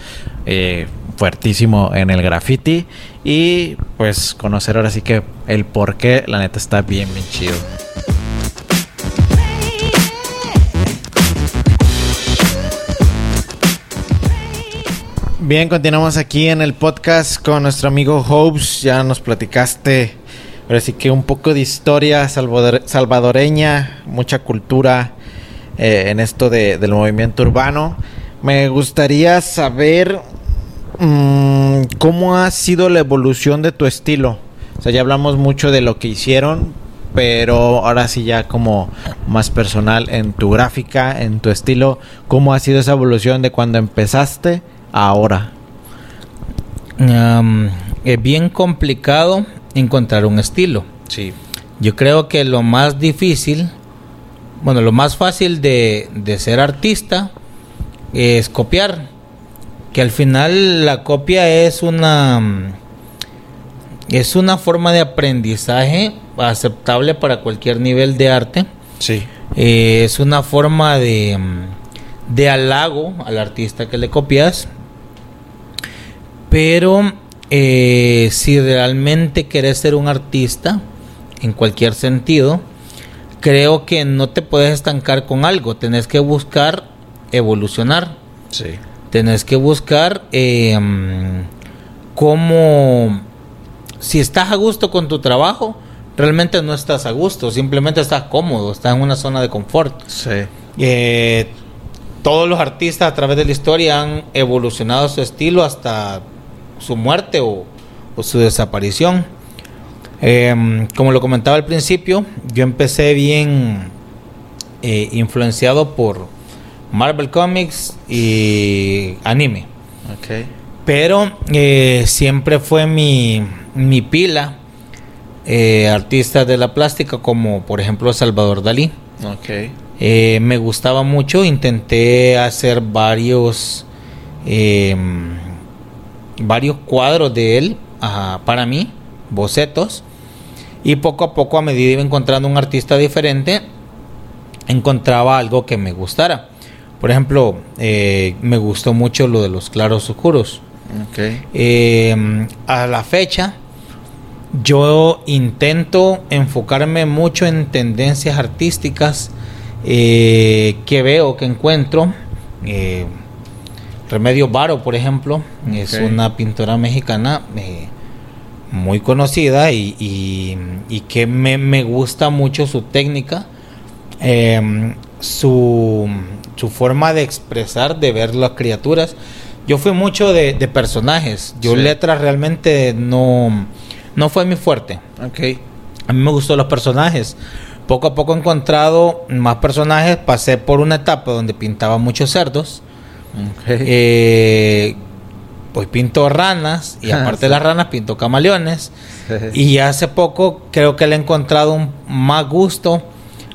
eh, fuertísimo en el graffiti y pues conocer ahora sí que el por qué, la neta está bien, bien chido. Bien, continuamos aquí en el podcast con nuestro amigo Hopes. Ya nos platicaste, ahora sí que un poco de historia salvadoreña, mucha cultura eh, en esto del movimiento urbano. Me gustaría saber mm, cómo ha sido la evolución de tu estilo. O sea, ya hablamos mucho de lo que hicieron, pero ahora sí ya como más personal en tu gráfica, en tu estilo, ¿cómo ha sido esa evolución de cuando empezaste? Ahora? es bien complicado encontrar un estilo. Sí. Yo creo que lo más difícil, bueno, lo más fácil de, de ser artista es copiar. Que al final la copia es una es una forma de aprendizaje aceptable para cualquier nivel de arte. Sí. Eh, es una forma de, de halago al artista que le copias pero eh, si realmente querés ser un artista, en cualquier sentido, creo que no te puedes estancar con algo. Tenés que buscar evolucionar. Sí. Tenés que buscar em, cómo... Si estás a gusto con tu trabajo, realmente no estás a gusto, simplemente estás cómodo, estás en una zona de confort. Sí. Eh, todos los artistas a través de la historia han evolucionado su estilo hasta su muerte o, su desaparición. Em, como lo comentaba al principio, yo empecé bien eh, influenciado por Marvel Comics y anime. Pero eh, siempre fue mi, mi pila eh, artistas de la plástica como por ejemplo Salvador Dalí. me gustaba mucho, intenté hacer varios em, varios cuadros de él para mí, bocetos, y poco a poco a medida iba encontrando un artista diferente, encontraba algo que me gustara. Por ejemplo, eh, me gustó mucho lo de los claros oscuros. Eh, a la fecha, yo intento enfocarme mucho en tendencias artísticas eh, que veo, que encuentro. Remedio Varo, por ejemplo, es una pintora mexicana eh, muy conocida y, que me, gusta mucho su técnica, em, su, forma de expresar, de ver las criaturas. yo fui mucho de, personajes. Yo letras realmente no, no fue mi fuerte. Ok. A mí me gustó los personajes. Poco a poco he encontrado más personajes. Pasé por una etapa donde pintaba muchos cerdos. Okay. Eh, pues pinto ranas y aparte de las ranas pinto camaleones. y hace poco creo que le he encontrado un más gusto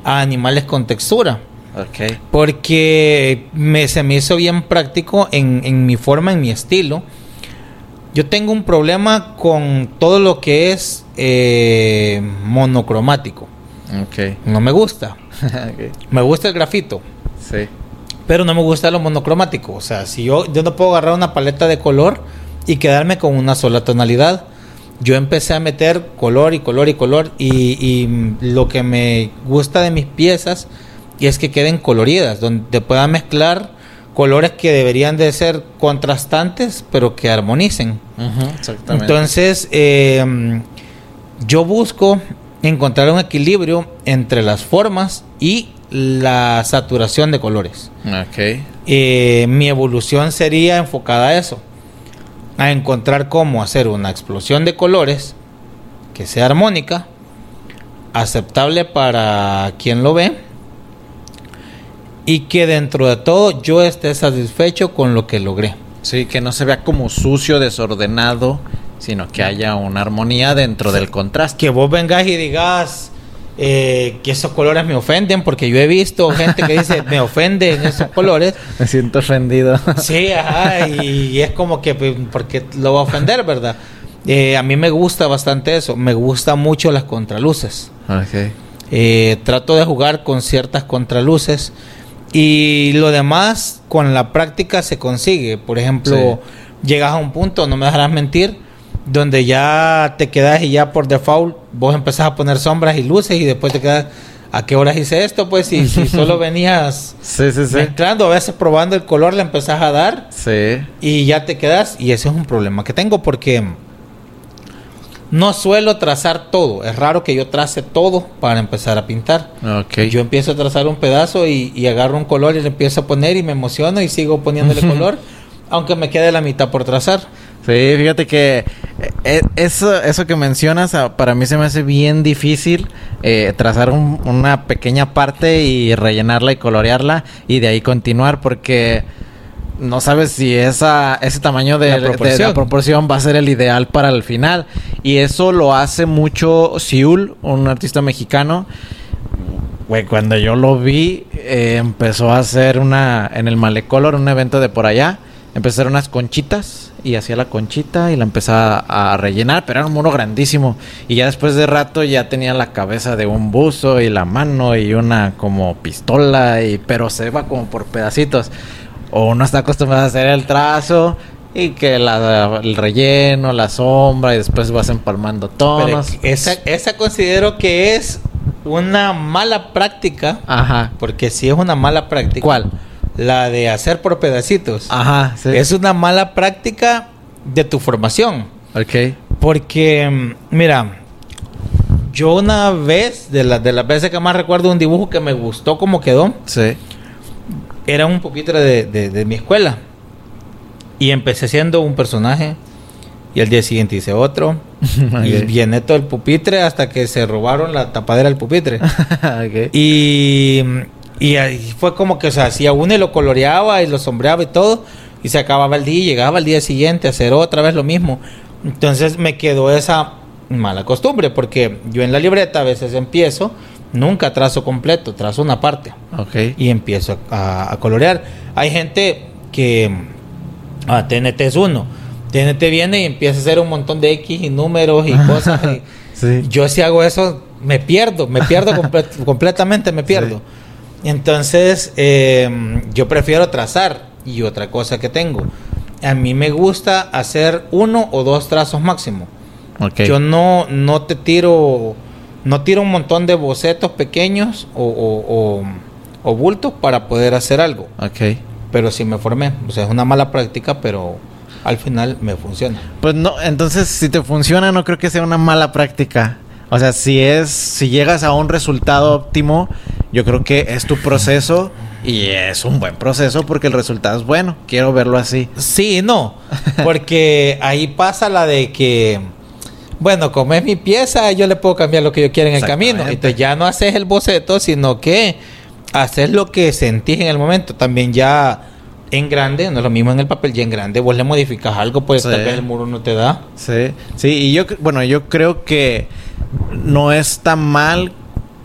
a animales con textura. Okay. Porque me, se me hizo bien práctico en, mi forma, en mi estilo. Yo tengo un problema con todo lo que es eh, monocromático. Okay. No me gusta. Me gusta el grafito. Sí. Pero no me gusta lo monocromático. O sea, si yo, yo no puedo agarrar una paleta de color y quedarme con una sola tonalidad. Yo empecé a meter color y color y color. Y, y lo que me gusta de mis piezas y es que queden coloridas, donde puedan mezclar colores que deberían de ser contrastantes, pero que armonicen. Entonces, eh, yo busco encontrar un equilibrio entre las formas y la saturación de colores. Eh, mi evolución sería enfocada a eso, a encontrar cómo hacer una explosión de colores que sea armónica, aceptable para quien lo ve y que dentro de todo yo esté satisfecho con lo que logré. Sí, que no se vea como sucio, desordenado, sino que haya una armonía dentro del contraste. Que vos vengas y digas eh, que esos colores me ofenden, porque yo he visto gente que dice me ofenden esos colores. Me siento ofendido. Sí, ajá, y, es como que, pues, porque lo va a ofender, verdad? Eh, a mí me gusta bastante eso, me gusta mucho las contraluces. Okay. Eh, trato de jugar con ciertas contraluces y lo demás con la práctica se consigue. Por ejemplo, llegas a un punto, no me dejarás mentir, donde ya te quedas y ya por default vos empezás a poner sombras y luces y después te quedas... ¿A qué horas hice esto? Pues si, si solo venías sí, sí, mezclando, a veces probando el color le empezás a dar y ya te quedas. Y ese es un problema que tengo porque no suelo trazar todo. Es raro que yo trace todo para empezar a pintar. Okay. Yo empiezo a trazar un pedazo y, agarro un color y le empiezo a poner y me emociono y sigo poniéndole color, aunque me quede la mitad por trazar. Sí, fíjate que eso, eso que mencionas ah, para mí se me hace bien difícil eh, trazar una pequeña parte y rellenarla y colorearla y de ahí continuar porque no sabes si esa, ese tamaño de la, proporción va a ser el ideal para el final. Y eso lo hace mucho Siul, un artista mexicano. Güey, cuando yo lo vi, eh, empezó a hacer una, en el Malecolor, un evento de por allá, empezó a hacer unas conchitas y hacía la conchita y la empezaba a rellenar, pero era un mono grandísimo. Y ya después de rato ya tenía la cabeza de un buzo y la mano y una como pistola, y, pero se va como por pedacitos o uno está acostumbrado a hacer el trazo y que el relleno, la sombra y después vas empalmando tonos. esa, esa considero que es una mala práctica. Ajá. Porque si es una mala práctica. ¿Cuál? La de hacer por pedacitos. Ajá, sí. Es una mala práctica de tu formación. Ok. Porque, mm, mira, yo una vez, de, la, de las veces que más recuerdo un dibujo que me gustó como quedó. Sí era un pupitre de, mi escuela. Y empecé siendo un personaje. Y al día siguiente hice otro. y viene todo el pupitre hasta que se robaron la tapadera del pupitre. Y, y ahí fue como que, o sea, hacía uno y lo coloreaba y lo sombreaba y todo. Y se acababa el día y llegaba al día siguiente a hacer otra vez lo mismo. Entonces me quedó esa mala costumbre porque yo en la libreta a veces empiezo Nunca trazo completo, trazo una parte. Okay. Y empiezo a, colorear. Hay gente que ah, TNT es uno. TNT viene y empieza a hacer un montón de X y números y cosas. Yo si hago eso, me pierdo, me pierdo completamente, me pierdo. Entonces, em, yo prefiero trazar. Y otra cosa que tengo, a mí me gusta hacer uno o dos trazos máximo. Okay. Yo no, no te tiro no tiro un montón de bocetos pequeños o, o, bultos para poder hacer algo. Ok. Pero sí me formé. O sea, es una mala práctica, pero al final me funciona. Pues no, entonces si te funciona no creo que sea una mala práctica. O sea, si es, si llegas a un resultado óptimo, yo creo que es tu proceso Y es un buen proceso porque el resultado es bueno. Quiero verlo así. Sí, no. Porque ahí pasa la de que, bueno, como es mi pieza, yo le puedo cambiar lo que yo quiera en el camino. Entonces ya no haces el boceto, sino que haces lo que sentís en el momento. También ya en grande, no es lo mismo en el papel, ya en grande, vos le modificas algo, pues tal vez el muro no te da. Sí, sí, y yo, bueno, yo creo que no es tan mal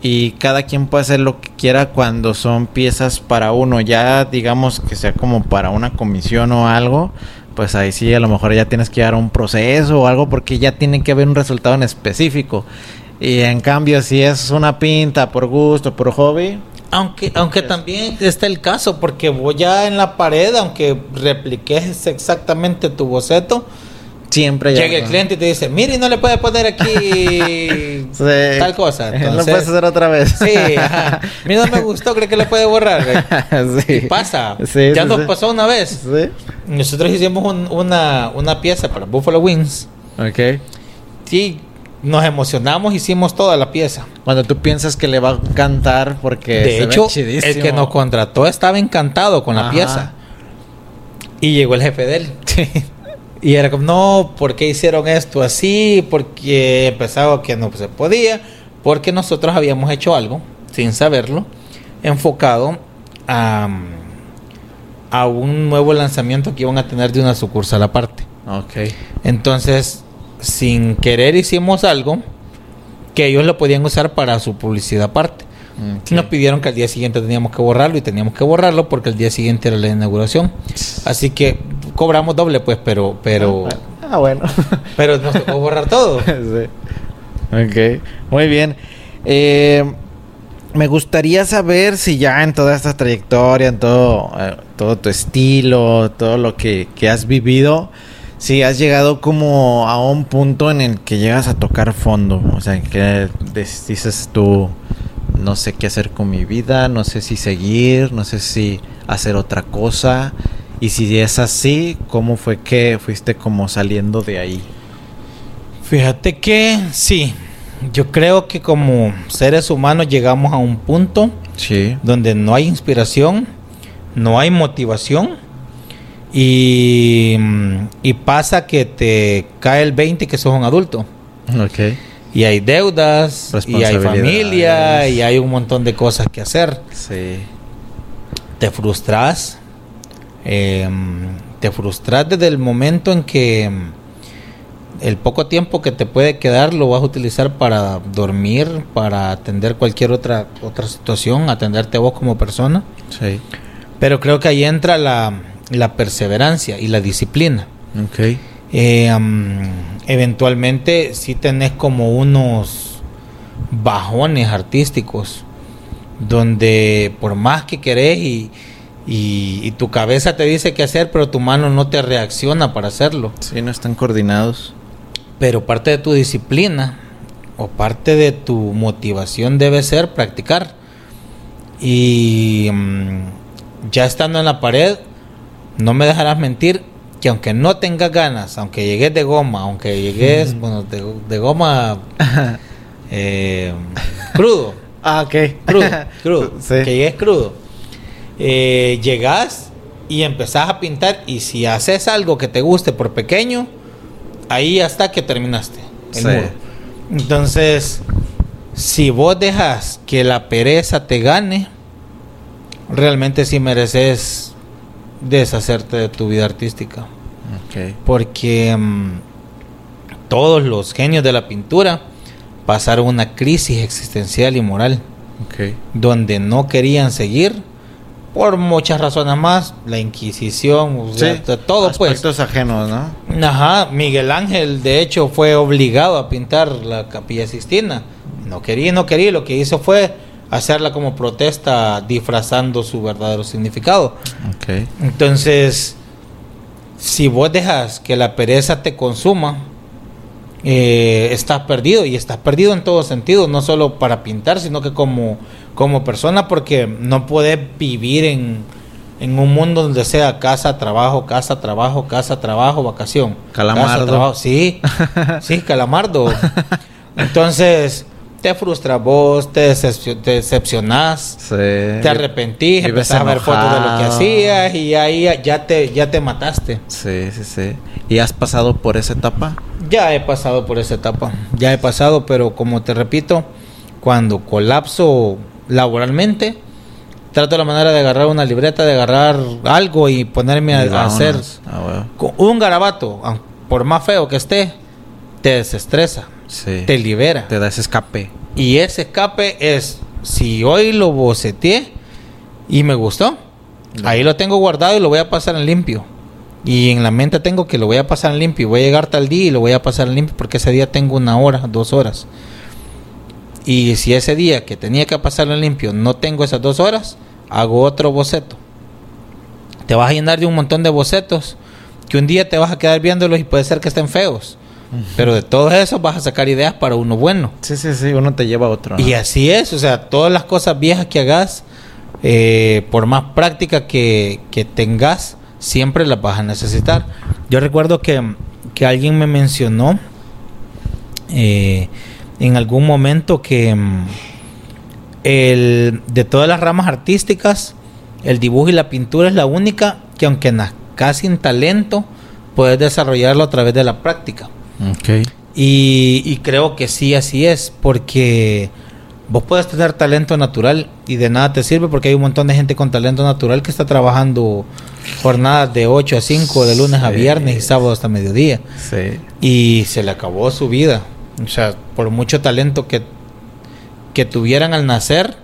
y cada quien puede hacer lo que quiera cuando son piezas para uno. Ya digamos que sea como para una comisión o algo, pues ahí sí a lo mejor ya tienes que dar un proceso o algo porque ya tiene que haber un resultado en específico. Y en cambio, si es una pinta por gusto, por hobby. Aunque, aunque también está el caso, porque vos ya en la pared, aunque repliques exactamente tu boceto, Siempre llega el cliente y te dice, mire, no le puede poner aquí tal cosa. Entonces, lo puedes hacer otra vez. Sí, ajá. Mira, no me gustó, creo que le puede borrar. sí. pasa. ya nos pasó una vez. Nosotros hicimos una, una pieza para Buffalo Wings. Ok. Sí, nos emocionamos, hicimos toda la pieza. Cuando tú piensas que le va a encantar porque... De hecho, el que nos contrató estaba encantado con la pieza. Y llegó el jefe de él. Y era como, no, ¿por qué hicieron esto así? Porque empezaba que no se podía, porque nosotros habíamos hecho algo, sin saberlo, enfocado a, a un nuevo lanzamiento que iban a tener de una sucursal aparte. Ok. Entonces, sin querer hicimos algo que ellos lo podían usar para su publicidad aparte. Nos pidieron que al día siguiente teníamos que borrarlo y teníamos que borrarlo porque el día siguiente era la inauguración. Así que cobramos doble, pues, pero. pero ah, bueno. Ah, pero nos tocó borrar todo. sí. Ok, muy bien. Eh, me gustaría saber si ya en toda esta trayectoria, en todo, eh, todo tu estilo, todo lo que, que has vivido, si has llegado como a un punto en el que llegas a tocar fondo. O sea, que dices tú no sé qué hacer con mi vida, no sé si seguir, no sé si hacer otra cosa. Y si es así, ¿cómo fue que fuiste como saliendo de ahí? Fíjate que sí, yo creo que como seres humanos llegamos a un punto donde no hay inspiración, no hay motivación y, y pasa que te cae el 20 que sos un adulto. Okay y hay deudas, y hay familia, y hay un montón de cosas que hacer. Sí. Te frustras, em, te frustras desde el momento en que em, el poco tiempo que te puede quedar lo vas a utilizar para dormir, para atender cualquier otra otra situación, atenderte a vos como persona. Sí. Pero creo que ahí entra la, la perseverancia y la disciplina. Okay. Eh, eventualmente si tenés como unos bajones artísticos donde por más que querés y, y, tu cabeza te dice qué hacer, pero tu mano no te reacciona para hacerlo. Sí, no están coordinados. Pero parte de tu disciplina o parte de tu motivación debe ser practicar. Y mm, ya estando en la pared, no me dejarás mentir, que aunque no tengas ganas, aunque llegues de goma, aunque llegues bueno, de, goma eh, crudo. Ah, ok. Crudo, crudo. Que llegues crudo. Eh, llegas y empezás a pintar y si haces algo que te guste por pequeño, ahí hasta que terminaste el muro. Entonces, si vos dejas que la pereza te gane, realmente sí mereces deshacerte de tu vida artística. Porque mm, todos los genios de la pintura pasaron una crisis existencial y moral. Donde no querían seguir por muchas razones más, la Inquisición, todo pues. Aspectos ajenos, ¿no? Ajá, Miguel Ángel de hecho fue obligado a pintar la Capilla Sistina. No quería, no quería, lo que hizo fue hacerla como protesta disfrazando su verdadero significado. Okay. Entonces, si vos dejas que la pereza te consuma, eh, estás perdido y estás perdido en todo sentido, no solo para pintar, sino que como, como persona, porque no puedes vivir en, en un mundo donde sea casa, trabajo, casa, trabajo, casa, trabajo, vacación. Calamardo. sí, sí, calamardo. Entonces, te frustras vos, te, decepcionás, te arrepentís, empezás a ver fotos de lo que hacías y ahí ya te, ya te mataste. Sí, sí, sí. ¿Y has pasado por esa etapa? Ya he pasado por esa etapa, ya he pasado, pero como te repito, cuando colapso laboralmente, trato la manera de agarrar una libreta, de agarrar algo y ponerme a, hacer ah, un garabato, por más feo que esté, te desestresa te libera. Te da ese escape. Y ese escape es, si hoy lo boceteé y me gustó, ahí lo tengo guardado y lo voy a pasar en limpio. Y en la mente tengo que lo voy a pasar limpio. Voy a llegar tal día y lo voy a pasar limpio porque ese día tengo una hora, dos horas. Y si ese día que tenía que pasarlo en limpio no tengo esas dos horas, hago otro boceto. Te vas a llenar de un montón de bocetos que un día te vas a quedar viéndolos y puede ser que estén feos. Pero de todo eso vas a sacar ideas para uno bueno. Sí, sí, sí, uno te lleva a otro. Y así es, o sea, todas las cosas viejas que hagas, eh, por más práctica que, tengas, siempre las vas a necesitar. Yo recuerdo que, alguien me mencionó eh, en algún momento que mm, el, de todas las ramas artísticas, el dibujo y la pintura es la única que aunque nazcas sin talento, puedes desarrollarlo a través de la práctica. Okay. Y, creo que sí, así es, porque vos puedes tener talento natural y de nada te sirve porque hay un montón de gente con talento natural que está trabajando jornadas de 8 a 5, de lunes a viernes y sábado hasta mediodía. Sí. Y se le acabó su vida. O sea, por mucho talento que, que tuvieran al nacer.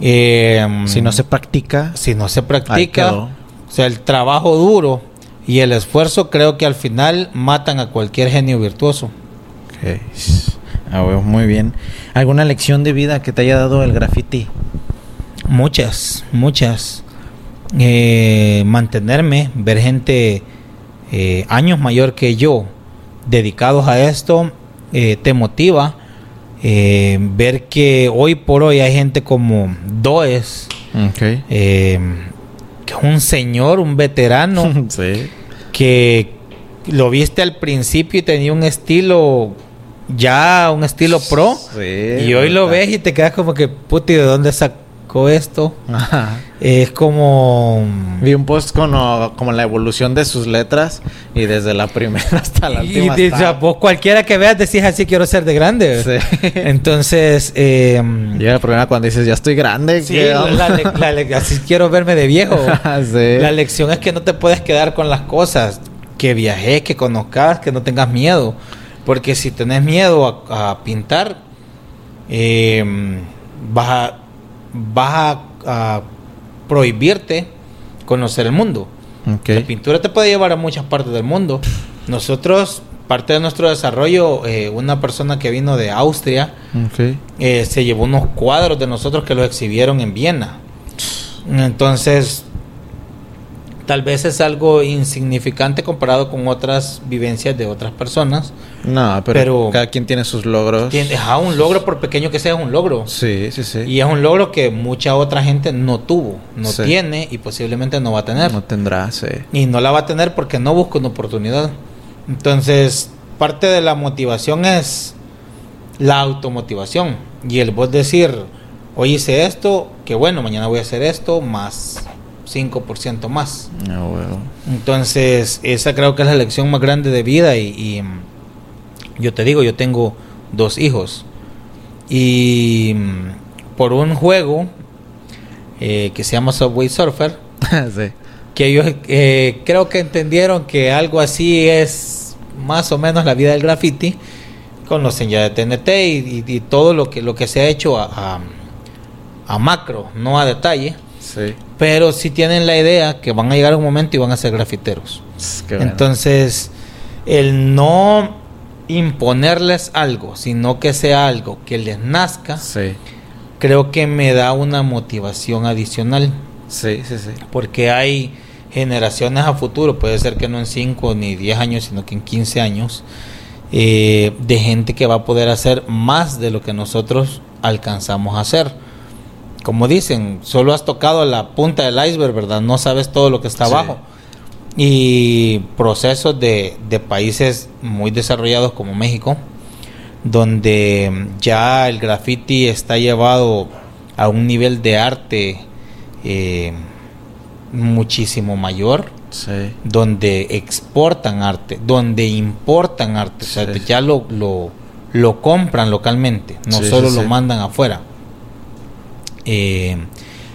Eh, si no se practica. Si no se practica. O sea, el trabajo duro y el esfuerzo creo que al final matan a cualquier genio virtuoso. Ah, muy bien. ¿Alguna lección de vida que te haya dado el graffiti? Muchas, muchas. Eh, mantenerme, ver gente eh, años mayor que yo dedicados a esto, eh, te motiva. ver que hoy por hoy hay gente como Does, okay un señor, un veterano, que lo viste al principio y tenía un estilo ya un estilo pro y hoy lo ves y te quedas como que puti de dónde sacó esto es como vi un post con como la evolución de sus letras y desde la primera hasta la última y, vos cualquiera que veas decís así quiero ser de grande entonces eh, llega el problema cuando dices ya estoy grande sí, así quiero verme de viejo. La lección es que no te puedes quedar con las cosas que viajes que conozcas que no tengas miedo porque si tenés miedo a, pintar eh, vas a vas a prohibirte conocer el mundo. La pintura te puede llevar a muchas partes del mundo. Nosotros, parte de nuestro desarrollo, eh, una persona que vino de Austria eh, se llevó unos cuadros de nosotros que los exhibieron en Viena. Entonces, tal vez es algo insignificante comparado con otras vivencias de otras personas. No, pero, cada quien tiene sus logros. Tiene, un logro por pequeño que sea, es un logro. Sí, sí, sí. Y es un logro que mucha otra gente no tuvo, no tiene y posiblemente no va a tener. No tendrá, sí. Y no la va a tener porque no busca una oportunidad. Entonces, parte de la motivación es la automotivación. Y el vos decir, hoy hice esto, que bueno, mañana voy a hacer esto, más 5% más. Ah, Entonces, esa creo que es la lección más grande de vida y, yo te digo, yo tengo dos hijos y mm, por un juego eh, que se llama Subway Surfer, que ellos eh, creo que entendieron que algo así es más o menos la vida del graffiti, conocen ya de TNT y, todo lo que, lo que se ha hecho a, a macro, no a detalle. Pero si tienen la idea que van a llegar un momento y van a ser grafiteros. Entonces, el no imponerles algo, sino que sea algo que les nazca, creo que me da una motivación adicional. Sí, sí, sí. Porque hay generaciones a futuro, puede ser que no en 5 ni 10 años, sino que en 15 años, eh, de gente que va a poder hacer más de lo que nosotros alcanzamos a hacer como dicen, solo has tocado la punta del iceberg, ¿verdad? No sabes todo lo que está abajo. Y procesos de, de, países muy desarrollados como México, donde ya el graffiti está llevado a un nivel de arte eh, muchísimo mayor, donde exportan arte, donde importan arte, o sea, ya lo, lo, compran localmente, no solo lo mandan afuera. Eh,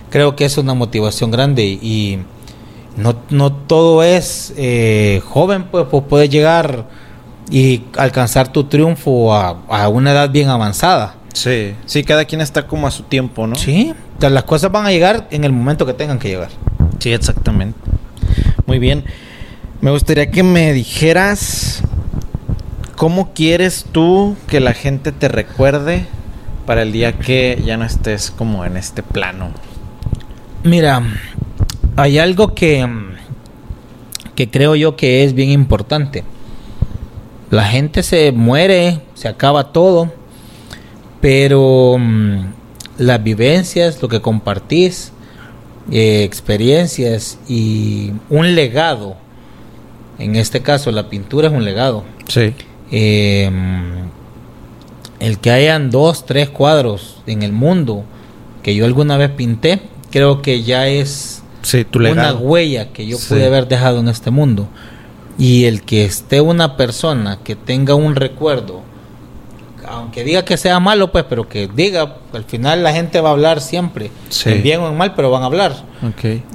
creo que es una motivación grande y no, no todo es eh, joven, pues, pues puedes llegar y alcanzar tu triunfo a, a, una edad bien avanzada. Sí, sí, cada quien está como a su tiempo, ¿no? Sí, las cosas van a llegar en el momento que tengan que llegar. Sí, exactamente. Muy bien. Me gustaría que me dijeras cómo quieres tú que la gente te recuerde para el día que ya no estés como en este plano. Mira, hay algo que, que creo yo que es bien importante. La gente se muere, se acaba todo, pero mm, las vivencias, lo que compartís, eh, experiencias y un legado, en este caso la pintura es un legado. Sí. Eh, el que hayan dos, tres cuadros en el mundo que yo alguna vez pinté, creo que ya es una huella que yo pude haber dejado en este mundo. Y el que esté una persona que tenga un recuerdo, aunque diga que sea malo, pues, pero que diga, al final la gente va a hablar siempre, en bien o en mal, pero van a hablar.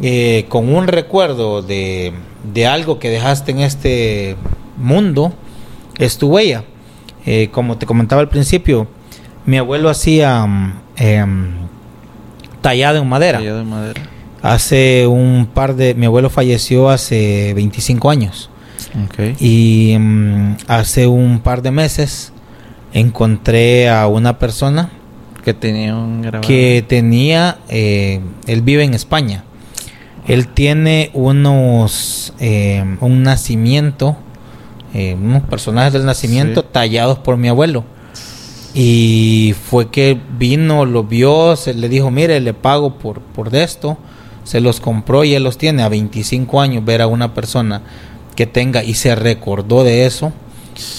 Eh, con un recuerdo de, de algo que dejaste en este mundo, es tu huella. Eh, como te comentaba al principio, mi abuelo hacía eh, tallado en madera. Hace un par de... Mi abuelo falleció hace 25 años. Y mm, hace un par de meses encontré a una persona que tenía un que tenía eh, él vive en España él tiene unos eh, un nacimiento eh, unos personajes del nacimiento tallados por mi abuelo. Y fue que vino, lo vio, se le dijo, mire, le pago por, por esto, se los compró y él los tiene. A 25 años, ver a una persona que tenga y se recordó de eso,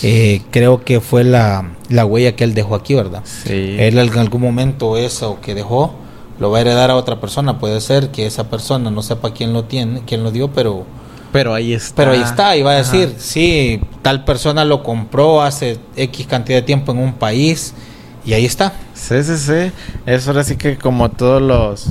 eh, creo que fue la, la, huella que él dejó aquí, ¿verdad? Él en algún momento eso que dejó lo va a heredar a otra persona, puede ser que esa persona no sepa quién lo tiene, quién lo dio, pero pero ahí está. Pero ahí está, y va a decir, sí, tal persona lo compró hace X cantidad de tiempo en un país y ahí está. Sí, sí, sí. Eso ahora sí que como todos los...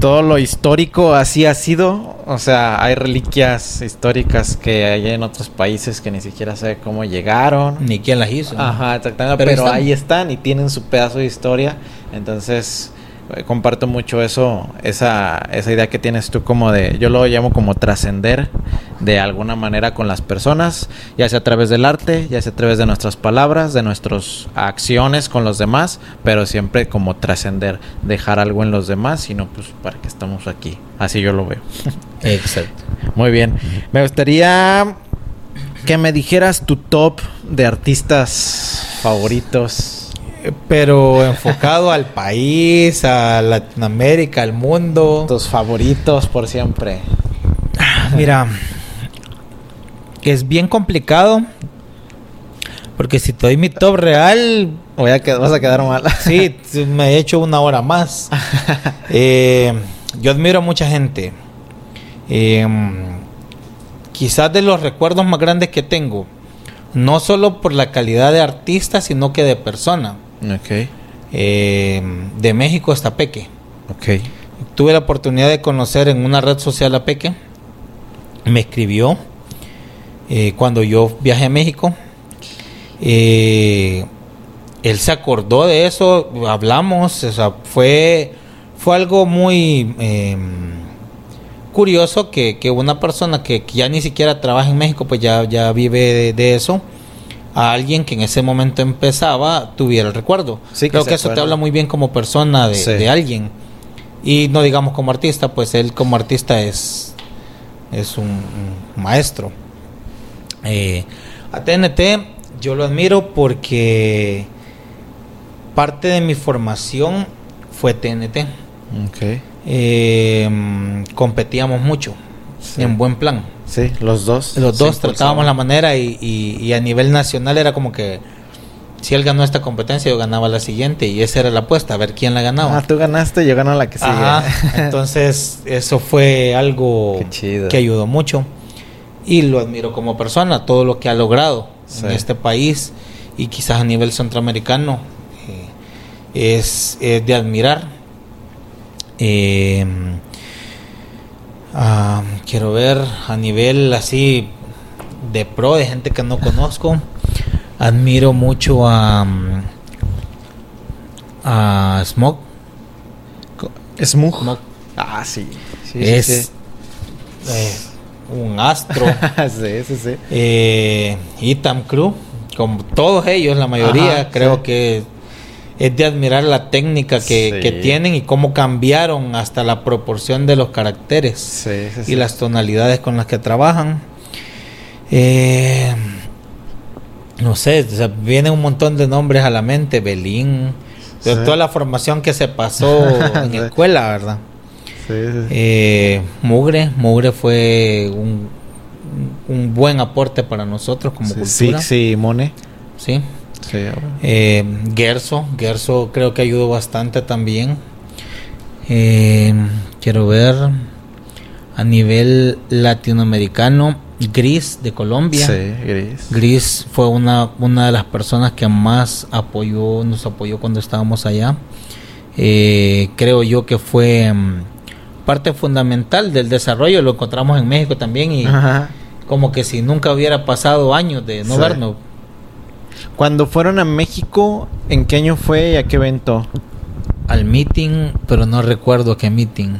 Todo lo histórico así ha sido. O sea, hay reliquias históricas que hay en otros países que ni siquiera sabe cómo llegaron. Ni quién las hizo. Ajá, exactamente. Pero, ahí están y tienen su pedazo de historia. Entonces, comparto mucho eso, esa, esa idea que tienes tú como de, yo lo llamo como trascender de alguna manera con las personas, ya sea a través del arte, ya sea a través de nuestras palabras, de nuestras acciones con los demás, pero siempre como trascender, dejar algo en los demás, sino pues para que estamos aquí. Así yo lo veo. Exacto. Muy bien. Me gustaría que me dijeras tu top de artistas favoritos pero enfocado al país, a Latinoamérica, al mundo. Tus favoritos por siempre. Mira, es bien complicado. Porque si te doy mi top real. Voy a vas a quedar mal. sí, me he hecho una hora más. Eh, yo admiro a mucha gente. Eh, quizás de los recuerdos más grandes que tengo. No solo por la calidad de artista, sino que de persona. Okay. Eh, de México hasta Peque. Okay. Tuve la oportunidad de conocer en una red social a Peque. Me escribió eh, cuando yo viajé a México. Eh, él se acordó de eso, hablamos, o sea, fue, fue algo muy em, curioso que, una persona que, ya ni siquiera trabaja en México, pues ya, ya vive de eso a alguien que en ese momento empezaba tuviera el recuerdo. Creo que, eso te habla muy bien como persona de, alguien. Y no digamos como artista, pues él como artista es, es un, maestro. Eh, a TNT yo lo admiro porque parte de mi formación fue TNT. Eh, competíamos mucho, en buen plan. Sí, los dos. Los dos tratábamos la manera y, y, a nivel nacional era como que si él ganó esta competencia, yo ganaba la siguiente y esa era la apuesta, a ver quién la ganaba. Ah, tú ganaste, yo gano la que sigue. Entonces, eso fue algo que ayudó mucho y lo admiro como persona, todo lo que ha logrado en este país y quizás a nivel centroamericano eh, es, de admirar. Eh, ah, quiero ver a nivel así de pro, de gente que no conozco admiro mucho a, a Smoke. Smug. Ah, sí. es eh, un astro. sí, sí, sí. Eh, Itam Crew, como todos ellos, la mayoría, creo que es de admirar la técnica que, que, tienen y cómo cambiaron hasta la proporción de los caracteres y las tonalidades con las que trabajan. Eh, no sé, o sea, vienen un montón de nombres a la mente, Belín, de toda la formación que se pasó en escuela, ¿verdad? Sí, sí. Eh, Mugre, Mugre fue un, un, buen aporte para nosotros como cultura. Sí, Mone. Sí. Sí eh, Gerso, Gerso creo que ayudó bastante también. Eh, quiero ver a nivel latinoamericano Gris de Colombia. Sí, Gris. Gris fue una, una de las personas que más apoyó, nos apoyó cuando estábamos allá. Eh, creo yo que fue mm, parte fundamental del desarrollo. Lo encontramos en México también y como que si nunca hubiera pasado años de no vernos. Cuando fueron a México, ¿en qué año fue y a qué evento? Al meeting, pero no recuerdo qué meeting.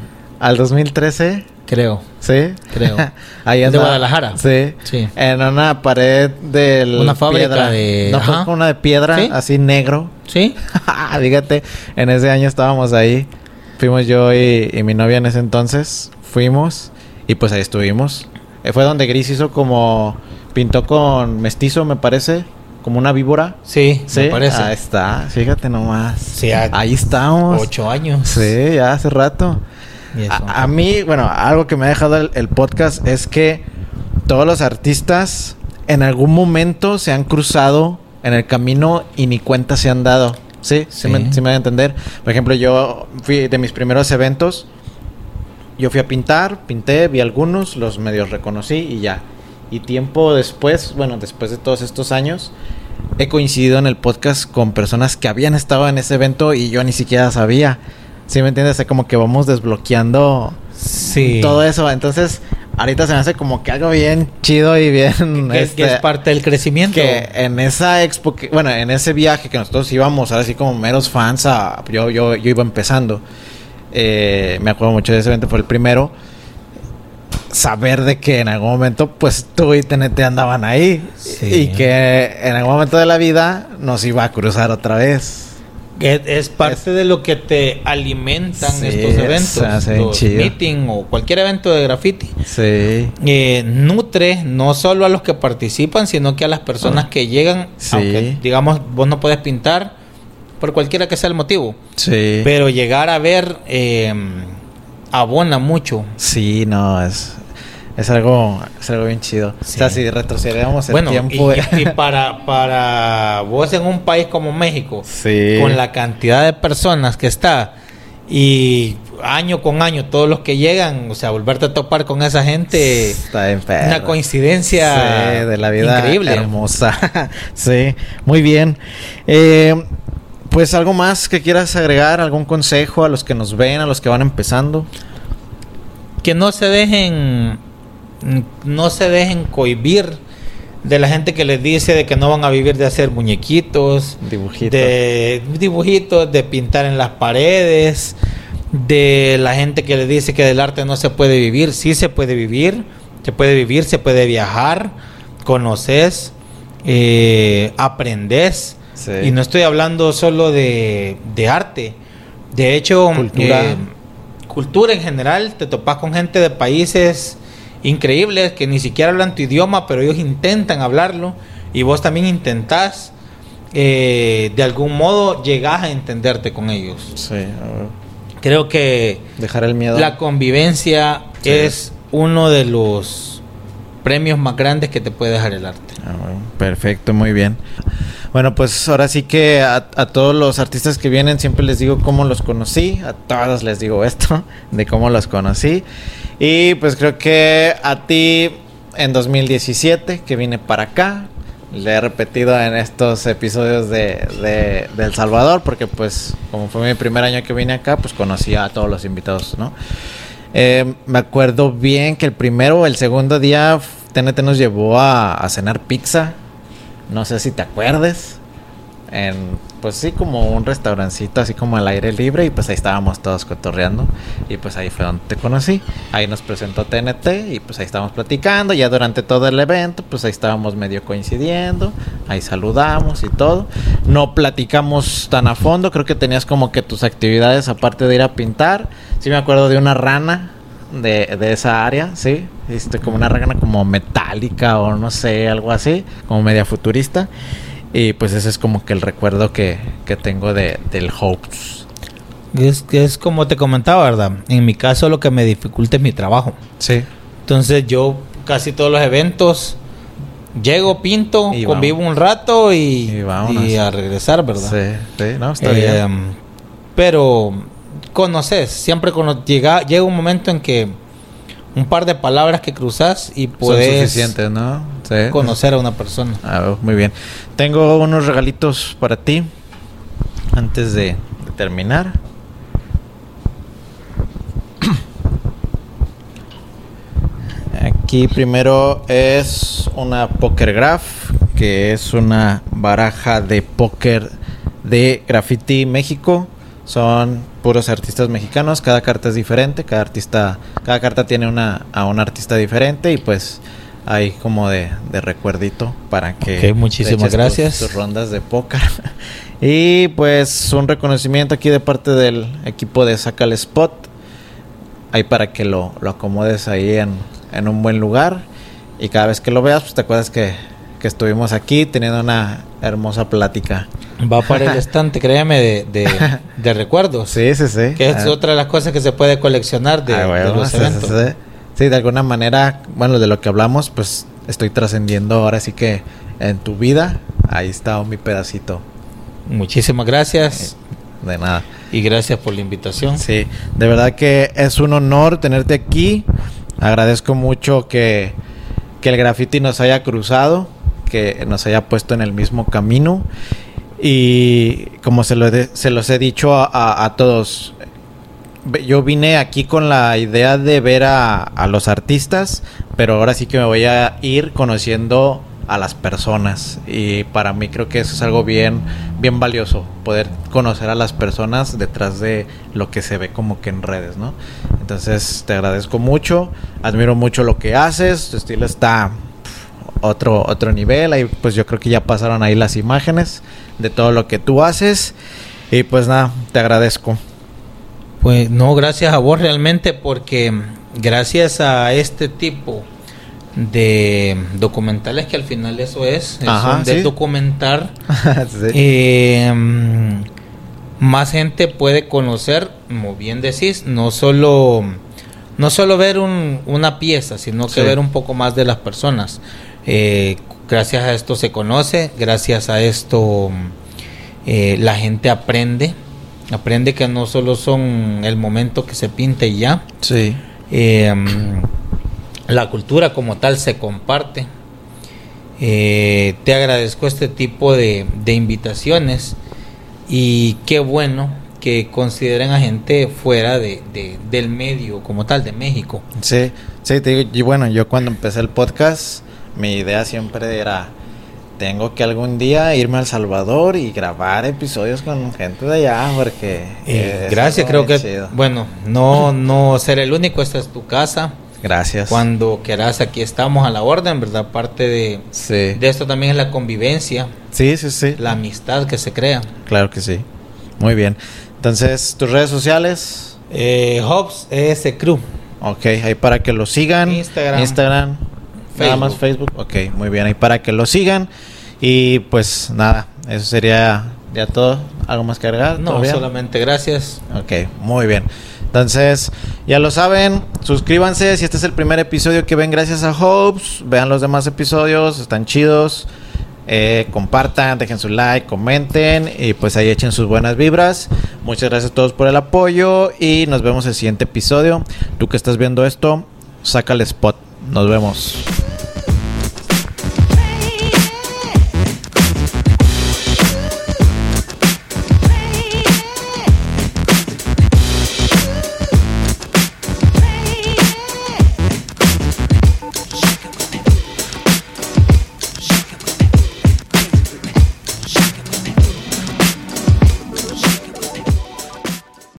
¿Al 2013? Creo. ¿Sí? Creo. Ahí de Guadalajara. Sí. sí. En una pared de Una fábrica de... No, fue una de piedra, así negro. Sí. Dígate, en ese año estábamos ahí. Fuimos yo y, mi novia en ese entonces. Fuimos y pues ahí estuvimos. Eh, fue donde Gris hizo como... Pintó con mestizo, me parece. Como una víbora. Sí, sí. me parece. Ahí está. Fíjate nomás. Sí, ahí estamos. Ocho años. Sí, ya hace rato. A, mí, bueno, algo que me ha dejado el, podcast es que todos los artistas en algún momento se han cruzado en el camino y ni cuenta se han dado. Sí, sí, me, sí me a entender. Por ejemplo, yo fui de mis primeros eventos. Yo fui a pintar, pinté, vi algunos, los medios reconocí y ya. Y tiempo después, bueno, después de todos estos años, he coincidido en el podcast con personas que habían estado en ese evento y yo ni siquiera sabía. ¿Sí me entiendes? O como que vamos desbloqueando sí. todo eso. Entonces, ahorita se me hace como que algo bien chido y bien... Que, este, es parte del crecimiento. Que en esa expo... bueno, en ese viaje que nosotros íbamos, ahora sí como meros fans, a, yo, yo, yo iba empezando. Eh, me acuerdo mucho de ese evento, fue el primero. Saber de que en algún momento, pues tú y TNT andaban ahí. Y que en algún momento de la vida nos iba a cruzar otra vez. Es, parte de lo que te alimentan estos eventos, los meeting o cualquier evento de graffiti. Sí. Eh, nutre no solo a los que participan, sino que a las personas que llegan, aunque digamos vos no puedes pintar por cualquiera que sea el motivo. Sí. Pero llegar a ver eh, abona mucho. Sí, no, es es algo, es algo bien chido. O sea, si retrocedemos el tiempo. Y, y, para, para vos en un país como México, con la cantidad de personas que está, y año con año, todos los que llegan, o sea, volverte a topar con esa gente. Está Una coincidencia de la vida increíble. hermosa. sí, muy bien. Eh, pues algo más que quieras agregar, algún consejo a los que nos ven, a los que van empezando. Que no se dejen no se dejen cohibir de la gente que les dice de que no van a vivir de hacer muñequitos, dibujitos, de dibujitos, de pintar en las paredes, de la gente que les dice que del arte no se puede vivir, sí se puede vivir, se puede vivir, se puede viajar, conoces, eh, aprendes, y no estoy hablando solo de, arte, de hecho, cultura. Eh, cultura en general, te topas con gente de países increíbles que ni siquiera hablan tu idioma, pero ellos intentan hablarlo y vos también intentás eh, de algún modo llegar a entenderte con ellos. Sí, Creo que dejar el miedo. La convivencia es uno de los premios más grandes que te puede dejar el arte. Ah, perfecto, muy bien. Bueno, pues ahora sí que a, todos los artistas que vienen siempre les digo cómo los conocí. A todos les digo esto, de cómo los conocí. Y pues creo que a ti en 2017, que vine para acá, le he repetido en estos episodios de, de, El Salvador, porque pues como fue mi primer año que vine acá, pues conocí a todos los invitados, ¿no? Eh, me acuerdo bien que el primero o el segundo día TNT nos llevó a, a cenar pizza. No sé si te acuerdes en, pues sí, como un restaurancito así como al aire libre y pues ahí estábamos todos cotorreando y pues ahí fue donde te conocí. Ahí nos presentó TNT y pues ahí estábamos platicando, ya durante todo el evento pues ahí estábamos medio coincidiendo, ahí saludamos y todo. No platicamos tan a fondo, creo que tenías como que tus actividades aparte de ir a pintar. Sí me acuerdo de una rana de, de, esa área, sí, este, como una rana como metálica o no sé, algo así, como media futurista. Y pues ese es como que el recuerdo que, tengo de, del Hopes. Es, es como te comentaba, ¿verdad? En mi caso lo que me dificulta es mi trabajo. Sí. Entonces yo casi todos los eventos llego, pinto, convivo un rato y, y, a regresar, ¿verdad? Sí, sí, no, está bien. Em, pero conoces, siempre cuando llega, llega un momento en que un par de palabras que cruzas y puedes ¿no? conocer a una persona. Ah, muy bien. Tengo unos regalitos para ti antes de, terminar. Aquí primero es una Poker Graph, que es una baraja de póker de Graffiti México. Son puros artistas mexicanos, cada carta es diferente, cada artista, cada carta tiene una a un artista diferente y pues hay como de, recuerdito para que muchísimas gracias. tus, rondas de póker. Y pues un reconocimiento aquí de parte del equipo de Saca el Spot. Ahí para que lo, lo acomodes ahí en, en un buen lugar. Y cada vez que lo veas pues te acuerdas que que estuvimos aquí teniendo una hermosa plática. Va para el estante, créeme, de, de, recuerdos. Sí, sí, sí. Que es ah. otra de las cosas que se puede coleccionar de, ah, los eventos. Sí, de alguna manera, bueno, de lo que hablamos, pues estoy trascendiendo ahora sí que en tu vida, ahí está mi pedacito. Muchísimas gracias. Eh, de nada. Y gracias por la invitación. Sí, de verdad que es un honor tenerte aquí. Agradezco mucho que, que el graffiti nos haya cruzado que nos haya puesto en el mismo camino. Y como se, lo se los he dicho a, todos, yo vine aquí con la idea de ver a, a, los artistas, pero ahora sí que me voy a ir conociendo a las personas. Y para mí creo que eso es algo bien, bien valioso, poder conocer a las personas detrás de lo que se ve como que en redes, ¿no? Entonces te agradezco mucho, admiro mucho lo que haces, tu estilo está otro, otro nivel. Ahí pues yo creo que ya pasaron ahí las imágenes de todo lo que tú haces. Y pues nada, te agradezco. Pues no, gracias a vos realmente porque gracias a este tipo de documentales que al final eso es, de documentar, em, más gente puede conocer, como bien decís, no solo no solo ver una pieza, sino que ver un poco más de las personas. Eh, gracias a esto se conoce, gracias a esto eh, la gente aprende, aprende que no solo son el momento que se pinta y ya. Sí. Eh, la cultura como tal se comparte. te agradezco este tipo de, invitaciones y qué bueno que consideren a gente fuera de, del medio como tal de México. Sí, sí, te digo, y bueno, yo cuando empecé el podcast mi idea siempre era tengo que algún día irme al Salvador y grabar episodios con gente de allá porque gracias creo que bueno no no ser el único esta es tu casa. Gracias. Cuando quieras aquí estamos a la orden verdad parte de de esto también es la convivencia. Sí sí sí. La amistad que se crea. Claro que sí. Muy bien. Entonces tus redes sociales eh, Hobbs ES Crew. Ok ahí para que lo sigan. Instagram. Instagram Nada más Facebook. Ok, muy bien. Ahí para que lo sigan. Y pues nada, eso sería ya todo. ¿Algo más que agregar? No, solamente gracias. Ok, muy bien. Entonces, ya lo saben, suscríbanse si este es el primer episodio que ven gracias a Hopes. Vean los demás episodios, están chidos. Eh, compartan, dejen su like, comenten y pues ahí echen sus buenas vibras. Muchas gracias a todos por el apoyo y nos vemos en el siguiente episodio. Tú que estás viendo esto, saca el spot. Nos vemos.